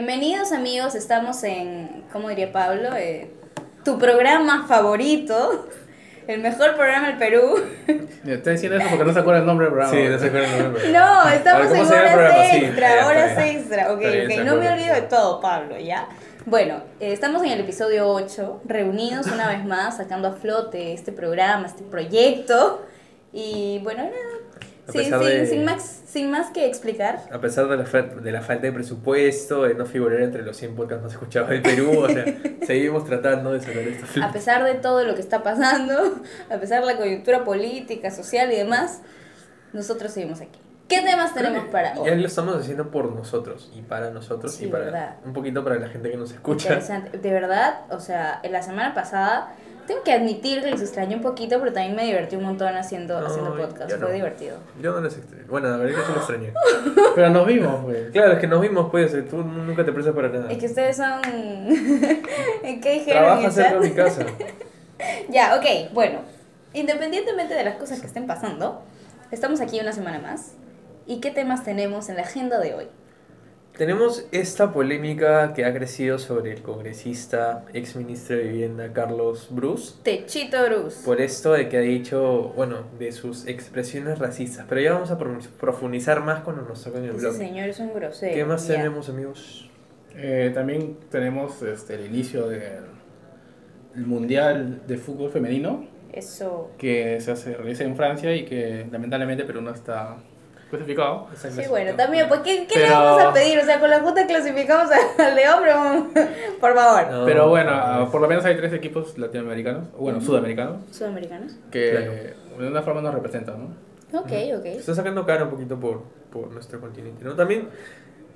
Bienvenidos amigos, estamos en, ¿cómo diría Pablo? Eh, tu programa favorito, el mejor programa del Perú. Me está diciendo eso porque no se acuerda el nombre del programa. Sí, no se acuerda el nombre. No, estamos ¿cómo en horas? Sí, extra, ya, horas extra. Ok, bien, ok, no me olvido de sí. todo, Pablo, ¿ya? Bueno, eh, estamos en el episodio 8, reunidos una vez más, sacando a flote este programa, este proyecto. Y bueno, nada, A sin, pesar sin- de- sin más, sin más que explicar. A pesar de la, de la falta de presupuesto, de no figurar entre los 100 podcasts más escuchados del Perú, o sea, seguimos tratando de sacar esto. A pesar de todo lo que está pasando, a pesar de la coyuntura política, social y demás, nosotros seguimos aquí. ¿Qué temas tenemos para Ya hoy? lo estamos haciendo por nosotros y para nosotros Sí, y para verdad. un poquito para la gente que nos escucha. Interesante. De verdad, o sea, en la semana pasada, tengo que admitir que les extrañé un poquito, pero también me divertí un montón haciendo, No, haciendo podcast. yo Fue no. divertido. Yo no les extrañé. Bueno, la verdad es que sí lo extrañé. Pero nos vimos, pues. Claro, es que nos vimos, pues, tú nunca te prestas para nada. Es que ustedes son... ¿Qué dijeron? Trabaja cerca de mi casa. Ya, ok, bueno. Independientemente de las cosas que estén pasando, estamos aquí una semana más. ¿Y qué temas tenemos en la agenda de hoy? Tenemos esta polémica que ha crecido sobre el congresista, ex ministro de Vivienda Carlos Bruce. Techito Bruce. Por esto de que ha dicho, bueno, de sus expresiones racistas. Pero ya vamos a pro- profundizar más cuando nos toquen el Ese blog. señor es un grosero. ¿Qué más ya. tenemos, amigos? Eh, también tenemos este, el inicio del el Mundial de Fútbol Femenino Eso. que se hace, realiza en Francia y que lamentablemente Perú no está clasificado. Sí, bueno, también, pues, ¿qué, qué le Pero- vamos a pedir? O sea, con la puta clasificamos al de hombre, por favor. No, Pero bueno, no, ah, por lo menos hay tres equipos latinoamericanos, bueno, Ujú. sudamericanos, Sudamericanos. que Claro. de una forma nos representan, ¿no? Ok, ok. Está sacando cara un poquito por, por nuestro continente, ¿no? También,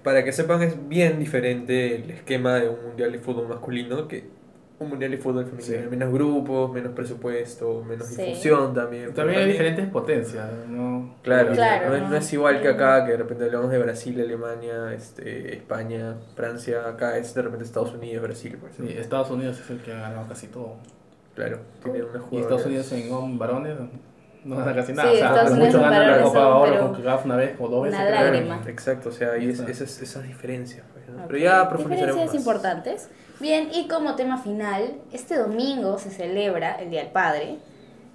para que sepan, es bien diferente el esquema de un mundial de fútbol masculino que un mundial de fútbol femenino. Sí. Menos grupos, menos presupuesto, menos Sí. difusión también. También hay diferentes potencias, ¿no? Claro, Claro, no, es- no. no es igual que acá, que de repente hablamos de Brasil, Alemania, este, España, Francia, acá es de repente Estados Unidos, Brasil, pues. ¿no? Sí, Estados Unidos es el que ha ganado casi todo. Claro, tiene una Y. Estados Unidos en varones no gana casi nada. Sí, o sea, Estados a lo Unidos mucho en ganan la Copa Oro pero con CAF una vez o dos veces. una creo. lágrima. Exacto, o sea, y es- esas, esas diferencias. pues, ¿no? Ok, Pero ya profundizaremos Diferencias más. importantes. Bien, y como tema final, este domingo se celebra el Día del Padre.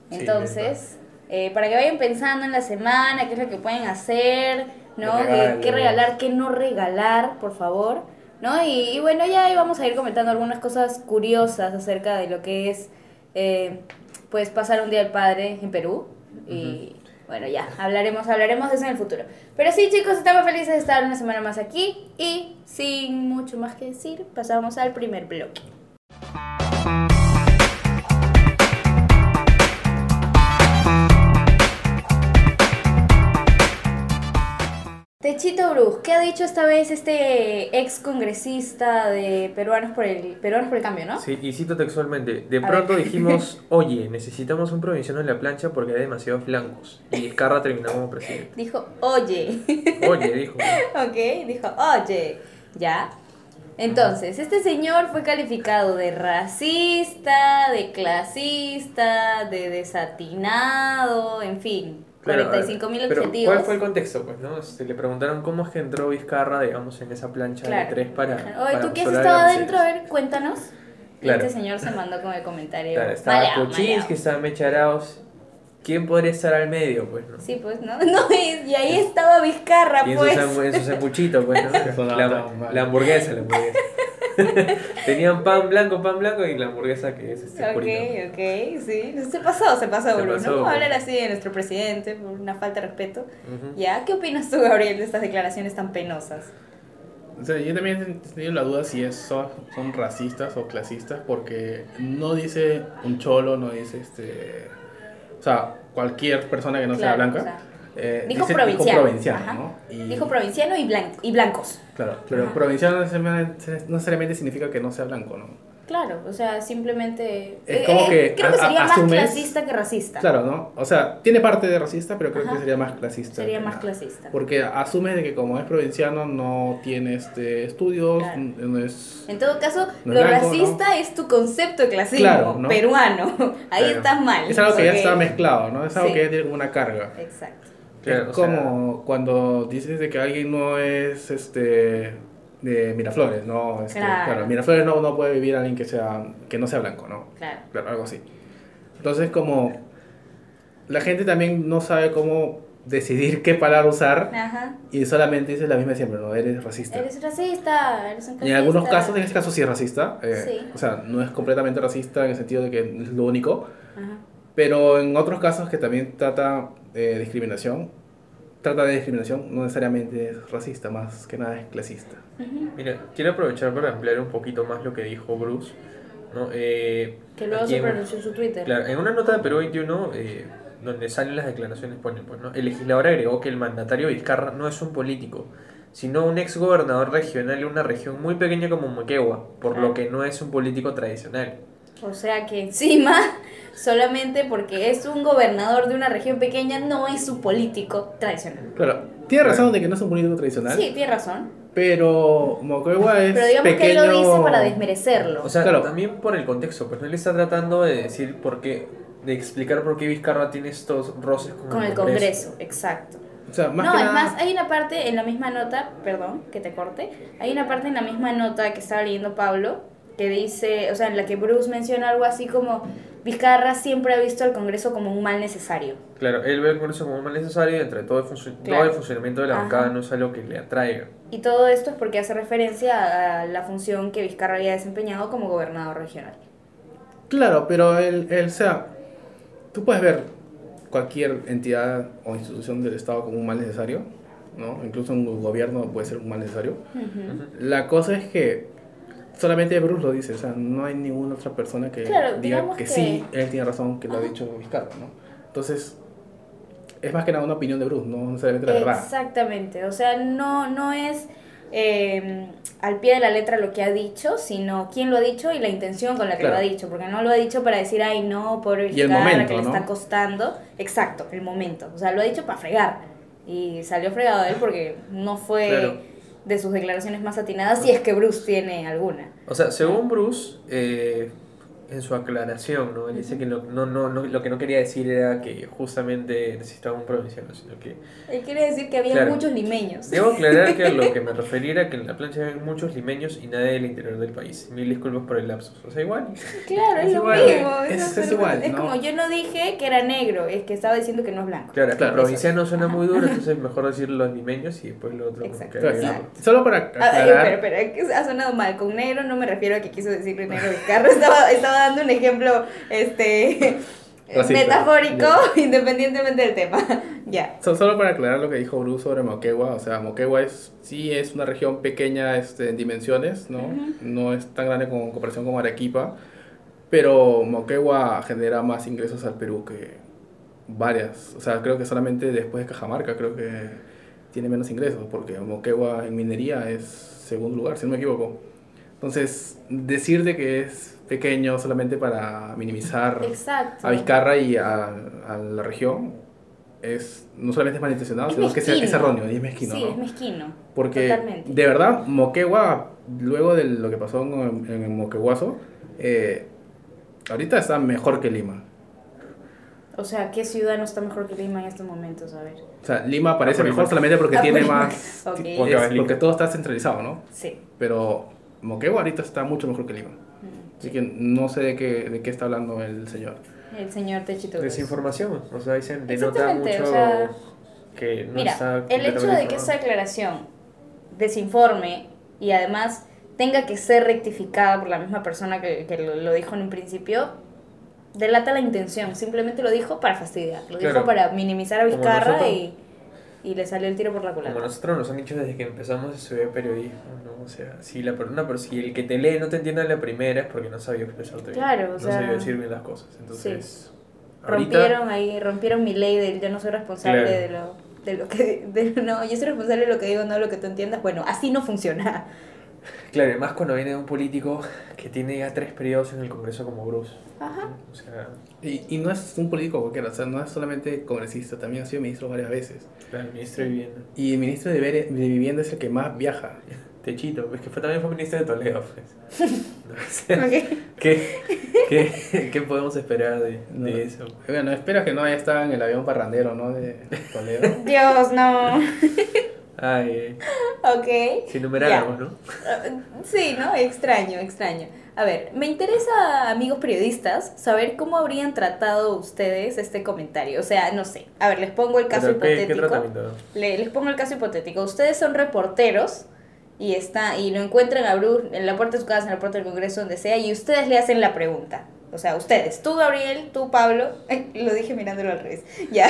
Sí, Entonces, eh, para que vayan pensando en la semana, qué es lo que pueden hacer, ¿no? Los Eh, qué regalar, qué no regalar, por favor. ¿No? Y, y bueno, ya ahí vamos a ir comentando algunas cosas curiosas acerca de lo que es eh, pues pasar un Día del Padre en Perú. Y bueno, ya, hablaremos, hablaremos de eso en el futuro. Pero sí, chicos, estamos felices de estar una semana más aquí. Y sin mucho más que decir, pasamos al primer bloque. Techito Bruce, ¿qué ha dicho esta vez este ex congresista de Peruanos por el Peruanos por el Cambio, no? Sí, y cito textualmente, de A pronto ver. dijimos, oye, necesitamos un provinciano en la plancha porque hay demasiados blancos. Y Vizcarra terminó como presidente. Dijo, oye. Oye, dijo. ok, dijo, oye, ya. Entonces, este señor fue calificado de racista, de clasista, de desatinado, en fin, 45 mil pero objetivos. ¿Cuál fue el contexto? Pues, ¿no? Este, le preguntaron cómo es que entró Vizcarra, digamos, en esa plancha Claro. de tres para. Oye, para ¿tú qué has estado adentro? A ver, cuéntanos. Claro. este señor se mandó con el comentario. Claro, estaba Kuczynski, maleado. estaba Mecharaos. ¿Quién podría estar al medio, pues, no? Sí, pues, ¿no? no y, y ahí estaba Vizcarra, Y en, pues. su, en su sanguchito, pues, ¿no? La, hamburguesa, la hamburguesa. Tenían pan blanco, pan blanco y la hamburguesa que es este purito. Ok, ok, sí. Se pasó, se pasó, Se Bruno. pasó, No a hablar así de nuestro presidente por una falta de respeto. ¿Ya? ¿Qué opinas tú, Gabriel, de estas declaraciones tan penosas? O sea, yo también he tenido la duda si es, son, son racistas o clasistas porque no dice un cholo, no dice este... O sea, cualquier persona que no sea Claro, blanca. o sea, eh, dijo dice- provinciano. provinciano, Ajá. ¿no? Y- Dijo provinciano y, y blancos. Claro, pero Ajá. provinciano no necesariamente, no necesariamente significa que no sea blanco, ¿no? Claro, o sea, simplemente... Es eh, como eh, que creo que a- sería a- más asumes- clasista que racista. Claro, ¿no? O sea, tiene parte de racista, pero creo Ajá. que sería más clasista. Sería más nada. clasista. Porque asume de que como es provinciano no tiene este estudios, Claro. no es... En todo caso, No lo blanco, racista es tu concepto de clasismo, Claro, ¿no? peruano. Ahí Claro. estás mal. Es algo que ya está mezclado, ¿no? Es algo Sí. que ya tiene como una carga. Exacto. Claro, es o sea- como cuando dices de que alguien no es este de Miraflores, ¿no? Este, Claro. claro, Miraflores no, no puede vivir alguien que, sea, que no sea blanco, ¿no? Claro. Claro, algo así. Entonces, como la gente también no sabe cómo decidir qué palabra usar Ajá. y solamente dice la misma siempre, ¿no? Eres racista. Eres racista, eres un Y en algunos casos, en este caso sí es racista. eh, Sí. O sea, no es completamente racista en el sentido de que es lo único. Ajá. Pero en otros casos que también trata de discriminación, trata de discriminación, no necesariamente es racista, más que nada es clasista. Mira, quiero aprovechar para ampliar un poquito más lo que dijo Bruce. ¿no? Eh, Que luego se en- pronunció en su Twitter. Claro, en una nota de Perú 21, eh, donde salen las declaraciones, ponen, pues, ¿no? El legislador agregó que el mandatario Vizcarra no es un político, sino un ex gobernador regional de una región muy pequeña como Moquegua, por Ah. lo que no es un político tradicional. O sea que encima, solamente porque es un gobernador de una región pequeña, no es un político tradicional. Claro, tiene razón de que no es un político tradicional, Sí, tiene razón. pero Moquegua es Pero digamos pequeño... que él lo dice para desmerecerlo. O sea, Claro. también por el contexto, pues no le está tratando de decir por qué, de explicar por qué Vizcarra tiene estos roces con, con el Congreso, exacto. O sea, más no, que es nada- más, hay una parte en la misma nota, perdón, que te corte, hay una parte en la misma nota que estaba leyendo Pablo, que dice, o sea, en la que Bruce menciona algo así como, Vizcarra siempre ha visto al Congreso como un mal necesario. Claro, él ve el Congreso como mal necesario y entre todo el, funcio- Claro. todo el funcionamiento de la Ajá. bancada no es algo que le atraiga. Y todo esto es porque hace referencia a la función que Vizcarra había desempeñado como gobernador regional. Claro, pero él, él, o sea, tú puedes ver cualquier entidad o institución del Estado como un mal necesario, ¿no? Incluso un gobierno puede ser un mal necesario. Ujú. La cosa es que solamente Bruce lo dice, o sea, no hay ninguna otra persona que Claro, diga que, que- sí, él tiene razón, que lo ha Ajá. dicho Vizcarra, ¿no? Entonces, es más que nada una opinión de Bruce, no necesariamente la verdad. Exactamente, o sea, no, no es eh, al pie de la letra lo que ha dicho, sino quién lo ha dicho y la intención con la que Claro. lo ha dicho, porque no lo ha dicho para decir, ay, no, por Y el Vizcarra, momento, que le ¿no? está costando. Exacto, el momento, o sea, lo ha dicho para fregar. Y salió fregado él porque no fue Claro. De sus declaraciones más atinadas, si es que Bruce tiene alguna. O sea, según Bruce, eh, en su aclaración, ¿no? Él dice que lo, no, no, no- lo que no quería decir era que justamente necesitaba un provinciano, sino que... Él quiere decir que había Claro. muchos limeños. Debo aclarar que a lo que me refería era que en la plancha había muchos limeños y nadie del interior del país. Mil disculpas por el lapsus. O sea, igual. Claro, es, Es lo igual, mismo. es- es igual, Es ¿no? como yo no dije que era negro, es que estaba diciendo que no es blanco. Claro, Claro, el provinciano suena muy duro, entonces mejor decir los limeños y después lo otro. Exacto. que Claro, y solo para Ah, aclarar, espera, espera, ha sonado mal. Con negro no me refiero a que quiso decirle negro Vizcarra. Estaba, estaba dando un ejemplo este Racista. metafórico, independientemente del tema. ya. So- Solo para aclarar lo que dijo Bruce sobre Moquegua, o sea, Moquegua es, sí es una región pequeña este, en dimensiones, ¿no? Ujú. No es tan grande con comparación con Arequipa, pero Moquegua genera más ingresos al Perú que varias, o sea, creo que solamente después de Cajamarca creo que tiene menos ingresos, porque Moquegua en minería es segundo lugar, si no me equivoco. Entonces, decir de que es pequeño solamente para minimizar Exacto. a Vizcarra y a, a la región es no solamente es malintencionado, Es sino que es, es mezquino. erróneo y es mezquino. sí, ¿no? es mezquino. Porque Totalmente. de verdad, Moquegua, luego de lo que pasó en, en Moqueguazo, eh, ahorita está mejor que Lima. O sea, ¿qué ciudad no está mejor que Lima en estos momentos? A ver. O sea, Lima parece mejor solamente porque tiene más... Ok. es porque todo está centralizado, ¿no? Sí. Pero Moquegua ahorita está mucho mejor que Lima. Así que no sé de qué, de qué está hablando el señor. El señor Techito. Desinformación. O sea, dicen, denota mucho o sea, que no Mira, está el hecho de que esta informado. declaración desinforme y además tenga que ser rectificada por la misma persona que, que lo, lo dijo en un principio, delata la intención. Simplemente lo dijo para fastidiar. Lo dijo para minimizar a Vizcarra nosotros. y, y le salió el tiro por la Como culata. nosotros nos han dicho desde que empezamos a estudiar periodismo, ¿no? O sea, si la persona, pero si el que te lee no te entiende la primera es porque no sabía expresarte bien. Claro, o no sea, sabía decir bien las cosas. Entonces, ahorita, Rompieron ahí, rompieron mi ley del yo no soy responsable Claro. de lo de lo que de- no, yo soy responsable de lo que digo, no de lo que tú entiendas. Bueno, así no funciona. Claro, además cuando viene de un político que tiene ya tres periodos en el Congreso como Bruce. Ajá. O sea, Y, y no es un político cualquiera, o sea, no es solamente congresista, también ha sido ministro varias veces. el ministro de Vivienda. Y el ministro de, Vere- de Vivienda es el que más viaja. Techito, es que fue, también fue ministro de Toledo. Pues. No, o sea, Ok. ¿qué, qué, qué podemos esperar de, No. de eso? Bueno, espero que no haya estado en el avión parrandero, ¿no? De Toledo. Dios, no. Ay, Ok. si numeráramos. ¿no? Ah, Sí, ¿no? Extraño, extraño. A ver, me interesa, amigos periodistas, saber cómo habrían tratado ustedes este comentario. O sea, no sé. A ver, les pongo el caso Pero, ¿qué, qué hipotético. Le- les pongo el caso hipotético. Ustedes son reporteros y está y lo encuentran a Bruce en la puerta de su casa, en la puerta del Congreso, donde sea, y ustedes le hacen la pregunta. O sea, ustedes, tú Gabriel, tú Pablo, Ay, lo dije mirándolo al revés. Ya.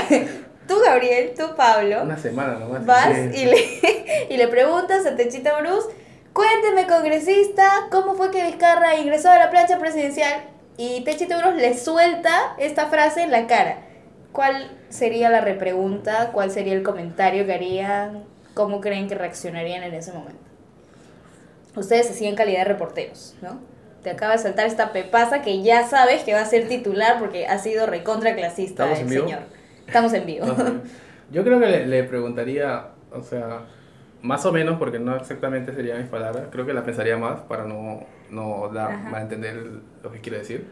Tú Gabriel, tú Pablo. Una semana nomás. Vas Sí. y le, y le preguntas a Techito Bruce, cuénteme congresista, ¿cómo fue que Vizcarra ingresó a la plancha presidencial? Y Techito Bruce le suelta esta frase en la cara. ¿Cuál sería la repregunta? ¿Cuál sería el comentario que harían? ¿Cómo creen que reaccionarían en ese momento? Ustedes así en calidad de reporteros, ¿no? Te acaba de saltar esta pepaza que ya sabes que va a ser titular porque ha sido recontra clasista ¿Estamos el señor. Estamos en vivo. Yo creo que le, le preguntaría, o sea, más o menos, porque no exactamente serían mis palabras, creo que la pensaría más para no, no dar, malentender lo que quiero decir.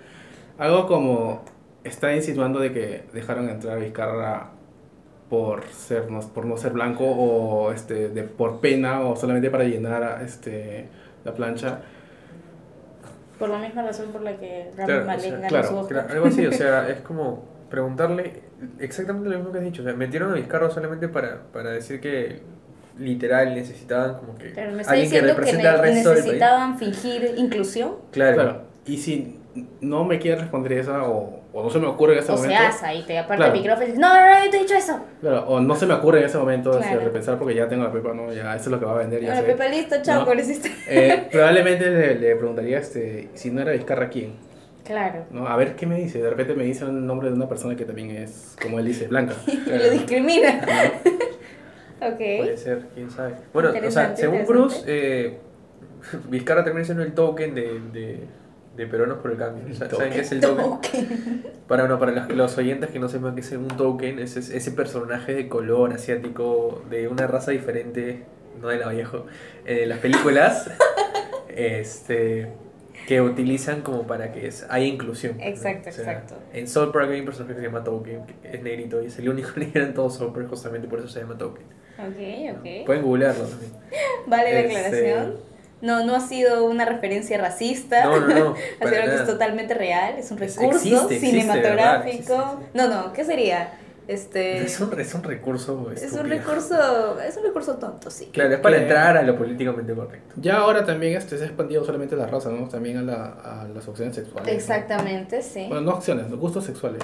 Algo como, está insinuando de que dejaron entrar a Vizcarra por, ser, no, por no ser blanco o este, de, por pena o solamente para llenar este, la plancha. Por la misma razón por la que Rami Claro, o Malek sea, ganó claro. Claro, algo así, o sea, es como preguntarle exactamente lo mismo que has dicho. O sea, metieron a Vizcarra solamente para, para decir que literal necesitaban como que Pero me está alguien que diciendo que, represente al resto del país. necesitaban fingir inclusión. Claro. Claro. Y si no me quiere responder esa o, o no se me ocurre en ese O momento. sea, ahí te aparte Claro. el micrófono y dices, no, no, no, yo te he dicho eso. Claro, o no se me ocurre en ese momento Claro. repensar porque ya tengo la pepa, ¿no? Ya eso es lo que va a vender, ya Bueno, sé. Pepe, listo, chao, No. congresista. Eh, probablemente le, le preguntaría este, si no era Vizcarra quién, Claro. ¿no? A ver qué me dice. De repente me dice el nombre de una persona que también es, como él dice, blanca. Y lo discrimina. Puede ok. ser, quién sabe. Bueno, o sea, según. Bruce, eh, Vizcarra termina siendo el token de, de, de Peronos por el Cambio. El ¿Saben qué es el token? Ok. Para, bueno, para los, los oyentes que no sepan qué es un token, es ese, ese personaje de color asiático de una raza diferente, no de la viejo, en las películas, este, que utilizan como para que es, haya inclusión. ¿no? Exacto, exacto. En South Park hay un personaje que se llama Token, que es negrito y es el único negro en todo South Park, justamente por eso se llama Token. Ok, ok. Pueden googlearlo también. Vale la Este- aclaración. No, no ha sido una referencia racista. No, no, no. Ha sido algo que es totalmente real, es un Es- recurso existe, existe, cinematográfico. ¿verdad? Existe, existe. No, no, ¿qué sería? Este Es un, es un recurso es un recurso, es un recurso tonto, sí. Claro, es para Que- entrar a lo políticamente correcto. Ya ahora también este, se ha expandido solamente la raza, ¿no? También a, la, a las opciones sexuales. ¿no? Exactamente, sí. Bueno, no opciones, los gustos sexuales.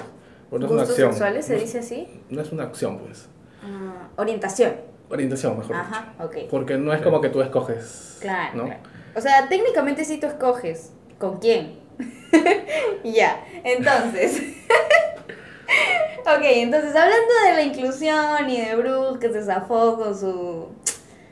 No una Gustos acción. sexuales se No- dice así. No es una acción, pues. Ah, orientación. Orientación, mejor Ajá, ok. dicho. Porque no es como que tú escoges. Claro, ¿no? claro. O sea, técnicamente sí tú escoges con quién. ya, entonces. ok, entonces hablando de la inclusión y de Bruce que se zafó con su,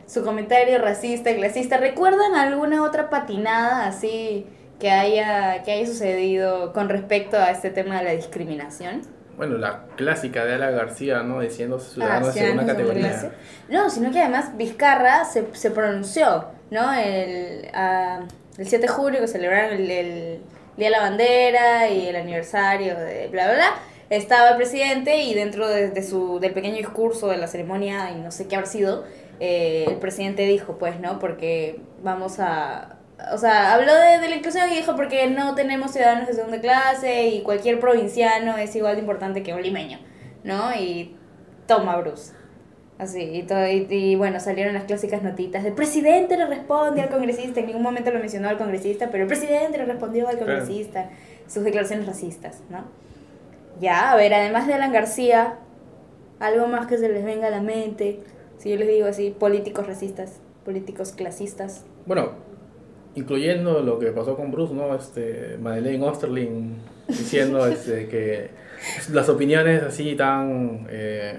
su comentario racista, clasista, ¿recuerdan alguna otra patinada así que haya, que haya sucedido con respecto a este tema de la discriminación? Bueno, la clásica de Ala García, ¿no? Diciendo ciudadano de Ah, ciudadanos segunda de categoría. No, sino que además Vizcarra se, se pronunció, ¿no? El, ah, el 7 de julio que celebraron el, el Día de la Bandera y el aniversario de bla, bla, bla. Estaba el presidente y dentro de, de su, del pequeño discurso de la ceremonia, y no sé qué habrá sido, eh, el presidente dijo, pues, ¿no? Porque vamos a... O sea, habló de, de la inclusión y dijo porque no tenemos ciudadanos de segunda clase y cualquier provinciano es igual de importante que un limeño, ¿no? Y toma Bruce. Así, y, todo, y, y bueno, salieron las clásicas notitas. El presidente le responde al congresista. En ningún momento lo mencionó al congresista, pero el presidente le respondió al congresista. Sus declaraciones racistas, ¿no? Ya, a ver, además de Alan García, algo más que se les venga a la mente. Si yo les digo así, políticos racistas, políticos clasistas. Bueno, incluyendo lo que pasó con Bruce, ¿no? Este, Madeleine Osterling diciendo este, que las opiniones así tan... eh,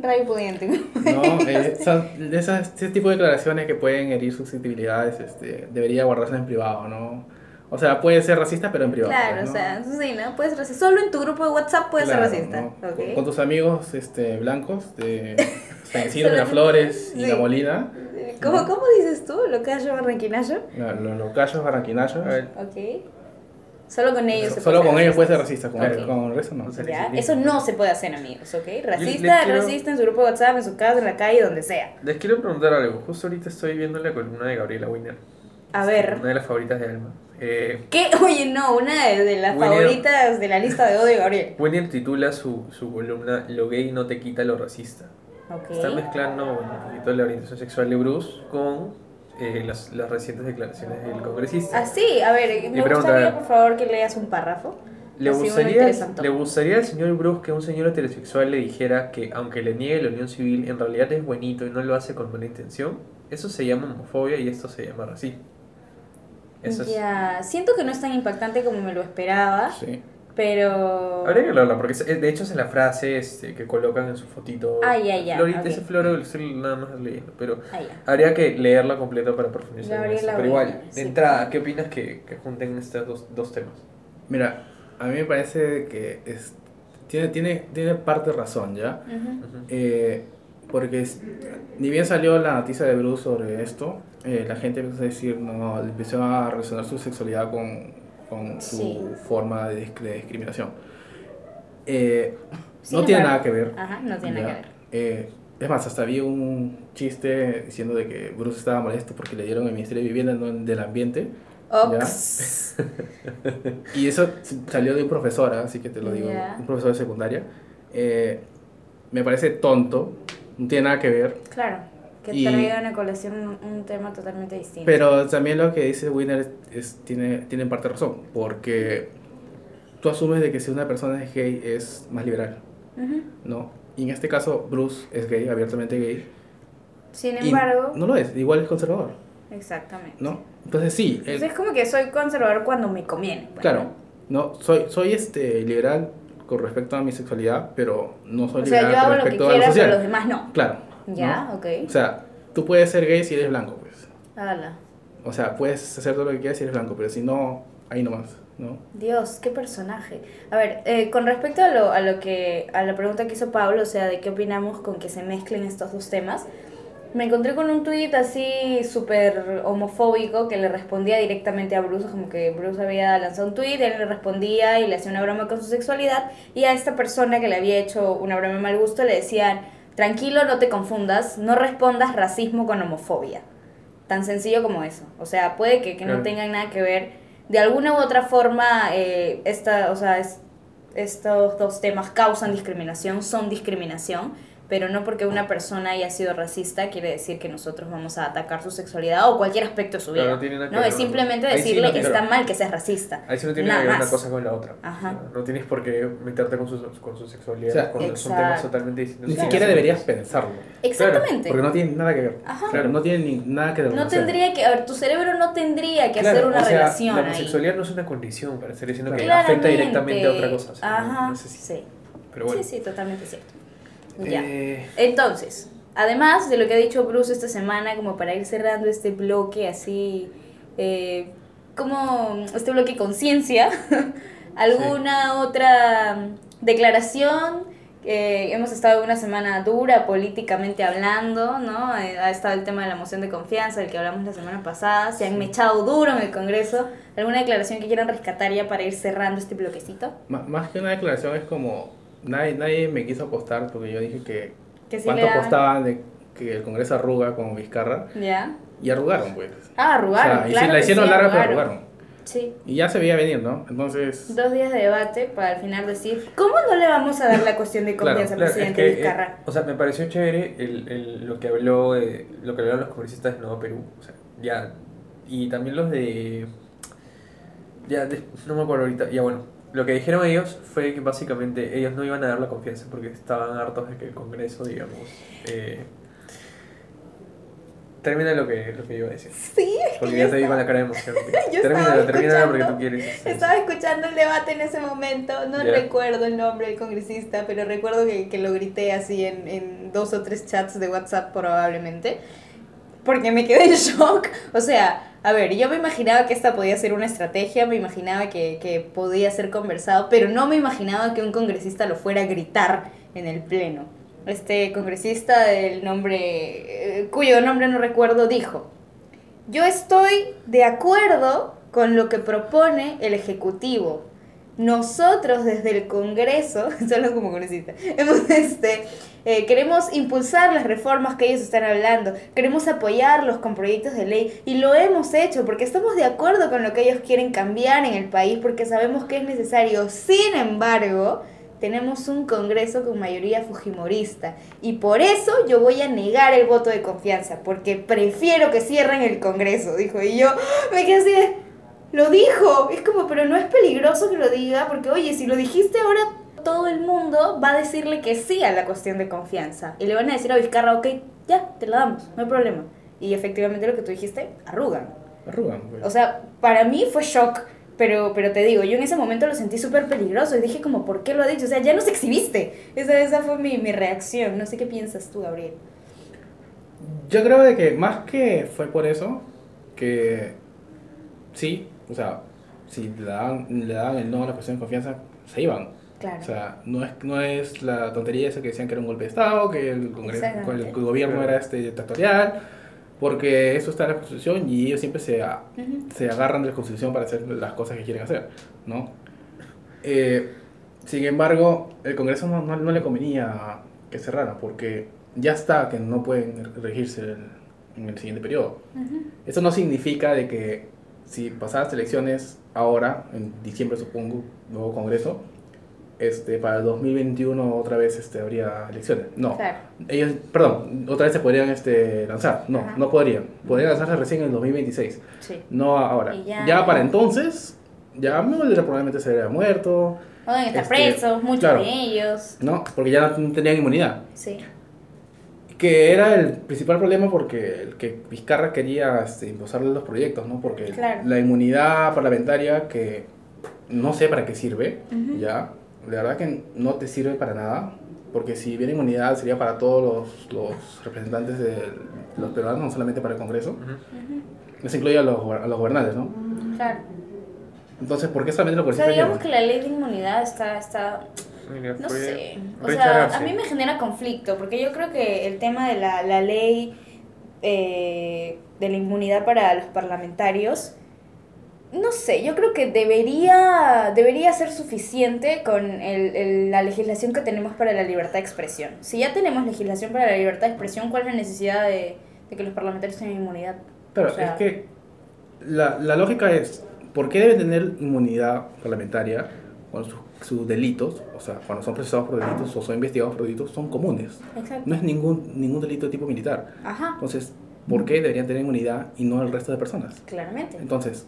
Radio pudiente. ¿no? Eh, de esas, ese tipo de declaraciones que pueden herir susceptibilidades este, debería guardarse en privado, ¿no? O sea, puede ser racista, pero en privado. Claro, pues, o ¿no? sea, sí, ¿no? Puedes racista. Solo en tu grupo de WhatsApp puedes Claro, ser racista. ¿no? ok. Con, con tus amigos este, blancos de San Isidro, Miraflores y sí. La Molina, ¿Cómo, ¿Cómo dices tú? ¿Lo callo barranquinayo? no, los locallos barranquinayos. A ver, Ok. Solo con ellos se Solo puede con ellos puede ser racista, con, Ok. con el resto no. O Ya, Eso no se puede hacer, amigos, ¿ok? Racista, quiero- racista en su grupo de WhatsApp, en su casa, en la calle, donde sea. Les quiero preguntar algo. Justo ahorita estoy viendo la columna de Gabriela Wiener. A ver. Una de las favoritas de Alma. Eh, ¿Qué? Oye, no, una de, de las favoritas de la lista de odio de Gabriel. Wiener titula su, su columna Lo gay no te quita lo racista. Está mezclando bueno, un poquito la orientación sexual de Bruce con eh, las, las recientes declaraciones del congresista. Ah, sí, a ver, me gustaría, por favor, que leas un párrafo. ¿Le gustaría. ¿Le gustaría al señor Bruce que un señor heterosexual le dijera que aunque le niegue la unión civil, en realidad es buenito y no lo hace con buena intención? Eso se llama homofobia y esto se llama racismo. Eso es... Ya, siento que no es tan impactante como me lo esperaba, Sí. pero... Habría que leerla, porque es- de hecho es la frase este, que colocan en su fotito. Ah, ya, ya, Florita, ok. ese floro lo estoy nada más leyendo, pero Ah, ya. habría que leerla completa para profundizar Gabriela eso. Pero igual, de sí. entrada, ¿qué opinas que, que junten estos dos, dos temas? Mira, a mí me parece que es, tiene, tiene, tiene parte razón, ¿ya? Ujú. Ujú. Eh, porque es- ni bien salió la noticia de Bruce sobre esto, eh, la gente empezó a decir, no, empezó a relacionar su sexualidad con, con su Sí. forma de, de discriminación. Eh, no tiene nada que ver. Ajá, no tiene nada que ver. Eh, es más, hasta había un chiste diciendo de que Bruce estaba molesto porque le dieron el Ministerio de Vivienda no del Ambiente. Ox. Y eso salió de un profesor, ¿ah? así que te lo digo, un profesor de secundaria. Eh, me parece tonto, no tiene nada que ver. Claro, que Y- traigan a colación un, tema totalmente distinto. Pero también lo que dice Winner es, tiene, tiene en parte razón, porque tú asumes de que si una persona es gay es más liberal, Ujú. ¿no? Y en este caso Bruce es gay, abiertamente gay. Sin embargo, no lo es, igual es conservador, exactamente. ¿no? Entonces sí, Entonces es como que soy conservador cuando me conviene. pues, claro, ¿no? soy, soy este liberal con respecto a mi sexualidad, pero no soy O sea, liberal yo hago con lo que respecto a lo quiera, pero social. los demás no. Claro. Ya, ¿no? ok. O sea, tú puedes ser gay si eres blanco, pues. Ala. O sea, puedes hacer todo lo que quieras si eres blanco, pero si no, ahí nomás, ¿no? Dios, qué personaje. A ver, eh, con respecto a lo, a lo que a la pregunta que hizo Pablo, o sea, de qué opinamos con que se mezclen estos dos temas, me encontré con un tuit así súper homofóbico que le respondía directamente a Bruce, como que Bruce había lanzado un tuit, él le respondía y le hacía una broma con su sexualidad, y a esta persona que le había hecho una broma de mal gusto le decían, tranquilo, no te confundas, no respondas racismo con homofobia. Tan sencillo como eso. O sea, puede que, que no tengan nada que ver. De alguna u otra forma, eh, esta, o sea, es- estos dos temas causan discriminación, son discriminación, pero no porque una persona haya sido racista quiere decir que nosotros vamos a atacar su sexualidad o cualquier aspecto de su vida. Claro, no tiene nada que no, ver, es simplemente Ahí sí decirle no que está mal que seas racista. Ahí sí no tiene Nada que ver una más. cosa con la otra. Ajá. No tienes por qué meterte con su, con su sexualidad, O sea, cuando son temas totalmente distintos. Ni Claro. siquiera deberías pensarlo. Exactamente. Porque no tiene nada que ver. Ajá. Claro, no tiene ni nada que ver. No tendría que, a ver, tu cerebro no tendría que Claro, hacer una o sea, relación La ahí. homosexualidad no es una condición para estar diciendo que Claramente. afecta directamente a otra cosa. o sea, no- Ajá, no sé si- sí. Pero bueno. Sí, sí, totalmente cierto. Ya. Eh, Entonces, además de lo que ha dicho Bruce esta semana, como para ir cerrando este bloque así, eh, como este bloque conciencia, ¿alguna otra declaración? Eh, hemos estado una semana dura políticamente hablando, ¿no? Eh, ha estado el tema de la moción de confianza, del que hablamos la semana pasada, se han mechado duro en el Congreso. ¿Alguna declaración que quieran rescatar ya para ir cerrando este bloquecito? Más que una declaración es como. Nadie, nadie me quiso apostar porque yo dije que. Que sí ¿Cuánto apostaban de que el Congreso arruga con Vizcarra? ¿Ya? Y arrugaron, pues. Ah, arrugaron, o sea, y claro sí, la hicieron sí, larga, pero arrugaron. Sí. Y ya se veía venir, ¿no? Entonces. Dos días de debate para al final decir, ¿cómo no le vamos a dar la cuestión de confianza claro, al es presidente que, eh, Vizcarra? o sea, me pareció chévere el, el- lo que habló eh, lo que hablaron los congresistas de Nuevo Perú. O sea, ya. Y también los de. Ya, de- no me acuerdo ahorita. Ya bueno, lo que dijeron ellos fue que básicamente ellos no iban a dar la confianza porque estaban hartos de que el Congreso, digamos. eh, termina lo que, lo que iba a decir. Sí, es Porque que ya te vi con la cara de emoción. estaba termina porque tú quieres. estaba escuchando el debate en ese momento, no recuerdo el nombre del congresista, pero recuerdo que, que lo grité así en, en dos o tres chats de WhatsApp probablemente, porque me quedé en shock. O sea, a ver, yo me imaginaba que esta podía ser una estrategia, me imaginaba que, que podía ser conversado, pero no me imaginaba que un congresista lo fuera a gritar en el pleno. Este congresista del nombre, eh, cuyo nombre no recuerdo, dijo, yo estoy de acuerdo con lo que propone el Ejecutivo. Nosotros desde el Congreso, solo como congresista, este, eh, queremos impulsar las reformas que ellos están hablando, queremos apoyarlos con proyectos de ley y lo hemos hecho porque estamos de acuerdo con lo que ellos quieren cambiar en el país porque sabemos que es necesario. Sin embargo, tenemos un Congreso con mayoría fujimorista y por eso yo voy a negar el voto de confianza porque prefiero que cierren el Congreso, dijo. Y yo me quedé así de, lo dijo. Es como, pero no es peligroso que lo diga porque, oye, si lo dijiste ahora todo el mundo va a decirle que sí a la cuestión de confianza. Y le van a decir a Vizcarra, ok, ya, te la damos, no hay problema. Y efectivamente lo que tú dijiste, arrugan. Arrugan, pues. O sea, para mí fue shock. Pero, pero te digo, yo en ese momento lo sentí súper peligroso y dije como, ¿por qué lo ha dicho? O sea, ya nos exhibiste. Esa, esa fue mi, mi reacción. No sé qué piensas tú, Gabriel. Yo creo de que más que fue por eso, que sí, o sea, si le dan, le dan el no a la cuestión de confianza, se iban. Claro. O sea, no es, no es la tontería esa que decían que era un golpe de Estado, que el, congreso, el, gobierno era este dictatorial, porque eso está en la Constitución y ellos siempre se, a- Ujú. se agarran de la Constitución para hacer las cosas que quieren hacer, ¿no? Eh, sin embargo, el Congreso no, no, no le convenía que cerrara, porque ya está que no pueden regirse el- en el siguiente periodo. Ujú. Eso no significa de que si pasadas elecciones ahora, en diciembre supongo, nuevo Congreso, este, para el 2021 otra vez este, habría elecciones. No. Claro. Ellos, perdón, otra vez se podrían este, lanzar. No, Ajá. no podrían. Podrían lanzarse recién en el 2026. Sí. No ahora. Ya, ya- para entonces, ya probablemente se habría muerto, O deben estar Este, presos, muchos claro. de ellos. ¿no? Porque ya no tenían inmunidad. Sí. Que era el principal problema porque el que Vizcarra quería este, impulsarle los proyectos, ¿no? Porque Claro. la inmunidad parlamentaria que no sé para qué sirve, ya, la verdad que no te sirve para nada, porque si bien inmunidad sería para todos los, los representantes de los peruanos, no solamente para el Congreso, Ujú. Ujú. eso incluye a los, a los gobernantes, ¿no? Claro. Entonces, ¿por qué solamente los O sea, digamos que la ley de inmunidad está, está Mira, No sé. O sea, a mí me genera conflicto, porque yo creo que el tema de la, la ley eh, de la inmunidad para los parlamentarios, no sé, yo creo que debería, debería ser suficiente con el, el- la legislación que tenemos para la libertad de expresión. Si ya tenemos legislación para la libertad de expresión, ¿cuál es la necesidad de, de que los parlamentarios tengan inmunidad? Pero O sea- es que la, la lógica es, ¿por qué deben tener inmunidad parlamentaria cuando sus, sus delitos, o sea, cuando son procesados por delitos o son investigados por delitos, son comunes? Exacto. No es ningún, ningún delito de tipo militar. Ajá, Entonces, ¿por qué deberían tener inmunidad y no el resto de personas? claramente. Entonces,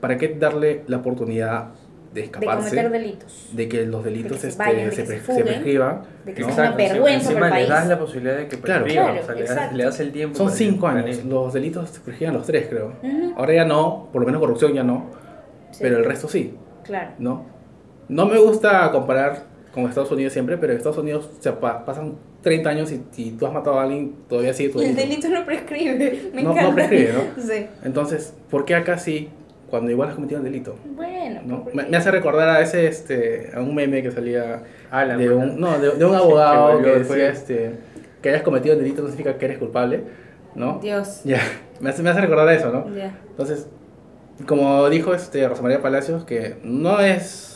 ¿para qué darle la oportunidad de De escaparse? cometer delitos. de que los delitos se este, vayan, de se, que se se fuguen, prescriban. de que ¿no? sea una Exacto, vergüenza encima para el le das país. la posibilidad de que Claro. prescriban, Claro, o sea, le das, le das el tiempo. Son cinco años. Los delitos se prescriben los tres, creo. Ujú. Ahora ya no, por lo menos corrupción ya no, Sí. pero el resto sí. Claro. ¿no? No me gusta comparar con Estados Unidos siempre, pero en Estados Unidos se pa- pasan 30 años y si tú has matado a alguien, todavía sigue tu Y el delito. delito no prescribe. Me No- no encanta. prescribe, ¿no? Sí. Entonces, ¿por qué acá sí, cuando igual has cometido el delito? Bueno, ¿no? Me, me hace recordar a ese, este, a un meme que salía la de un, no, de, de un abogado Que que, decía, este, que hayas cometido el delito no significa que eres culpable, ¿no? Dios. Ya, me hace, me hace recordar a eso, ¿no? Ya. Entonces, como dijo este Rosa María Palacios, que no es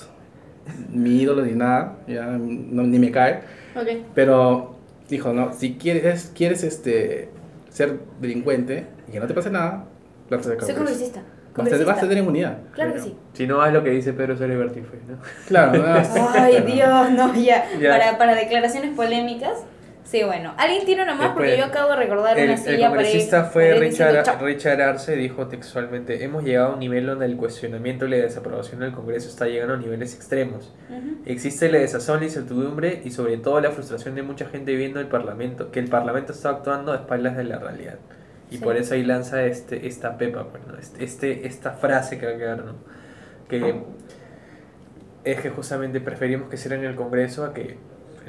mi ídolo ni nada, ya no- ni me cae, Ok. pero dijo, no, si quieres, quieres este, ser delincuente y que no te pase nada, lánzate al Soy congresista. Vas a, vas a Congresista. tener inmunidad. Claro que sí. Si no, haz lo que dice Pedro Cereberti, fue, ¿no? Claro, no, Ay, Dios, no, ya. Ya. Para, para declaraciones polémicas. Sí, bueno. ¿Alguien tiene una más? Porque Después, yo acabo de recordar El, una el silla para ir, congresista para fue ir diciendo Richard, chao. Richard Arce, dijo textualmente, hemos llegado a un nivel donde el cuestionamiento y la desaprobación del Congreso está llegando a niveles extremos. Ujú. Existe la desazón, la incertidumbre y sobre todo la frustración de mucha gente viendo el Parlamento, que el Parlamento está actuando a espaldas de la realidad. Y Sí. por eso ahí lanza este, esta pepa, pues, ¿no? este, este- esta frase que va a quedar, ¿no? Que es que justamente preferimos que sea en el Congreso a que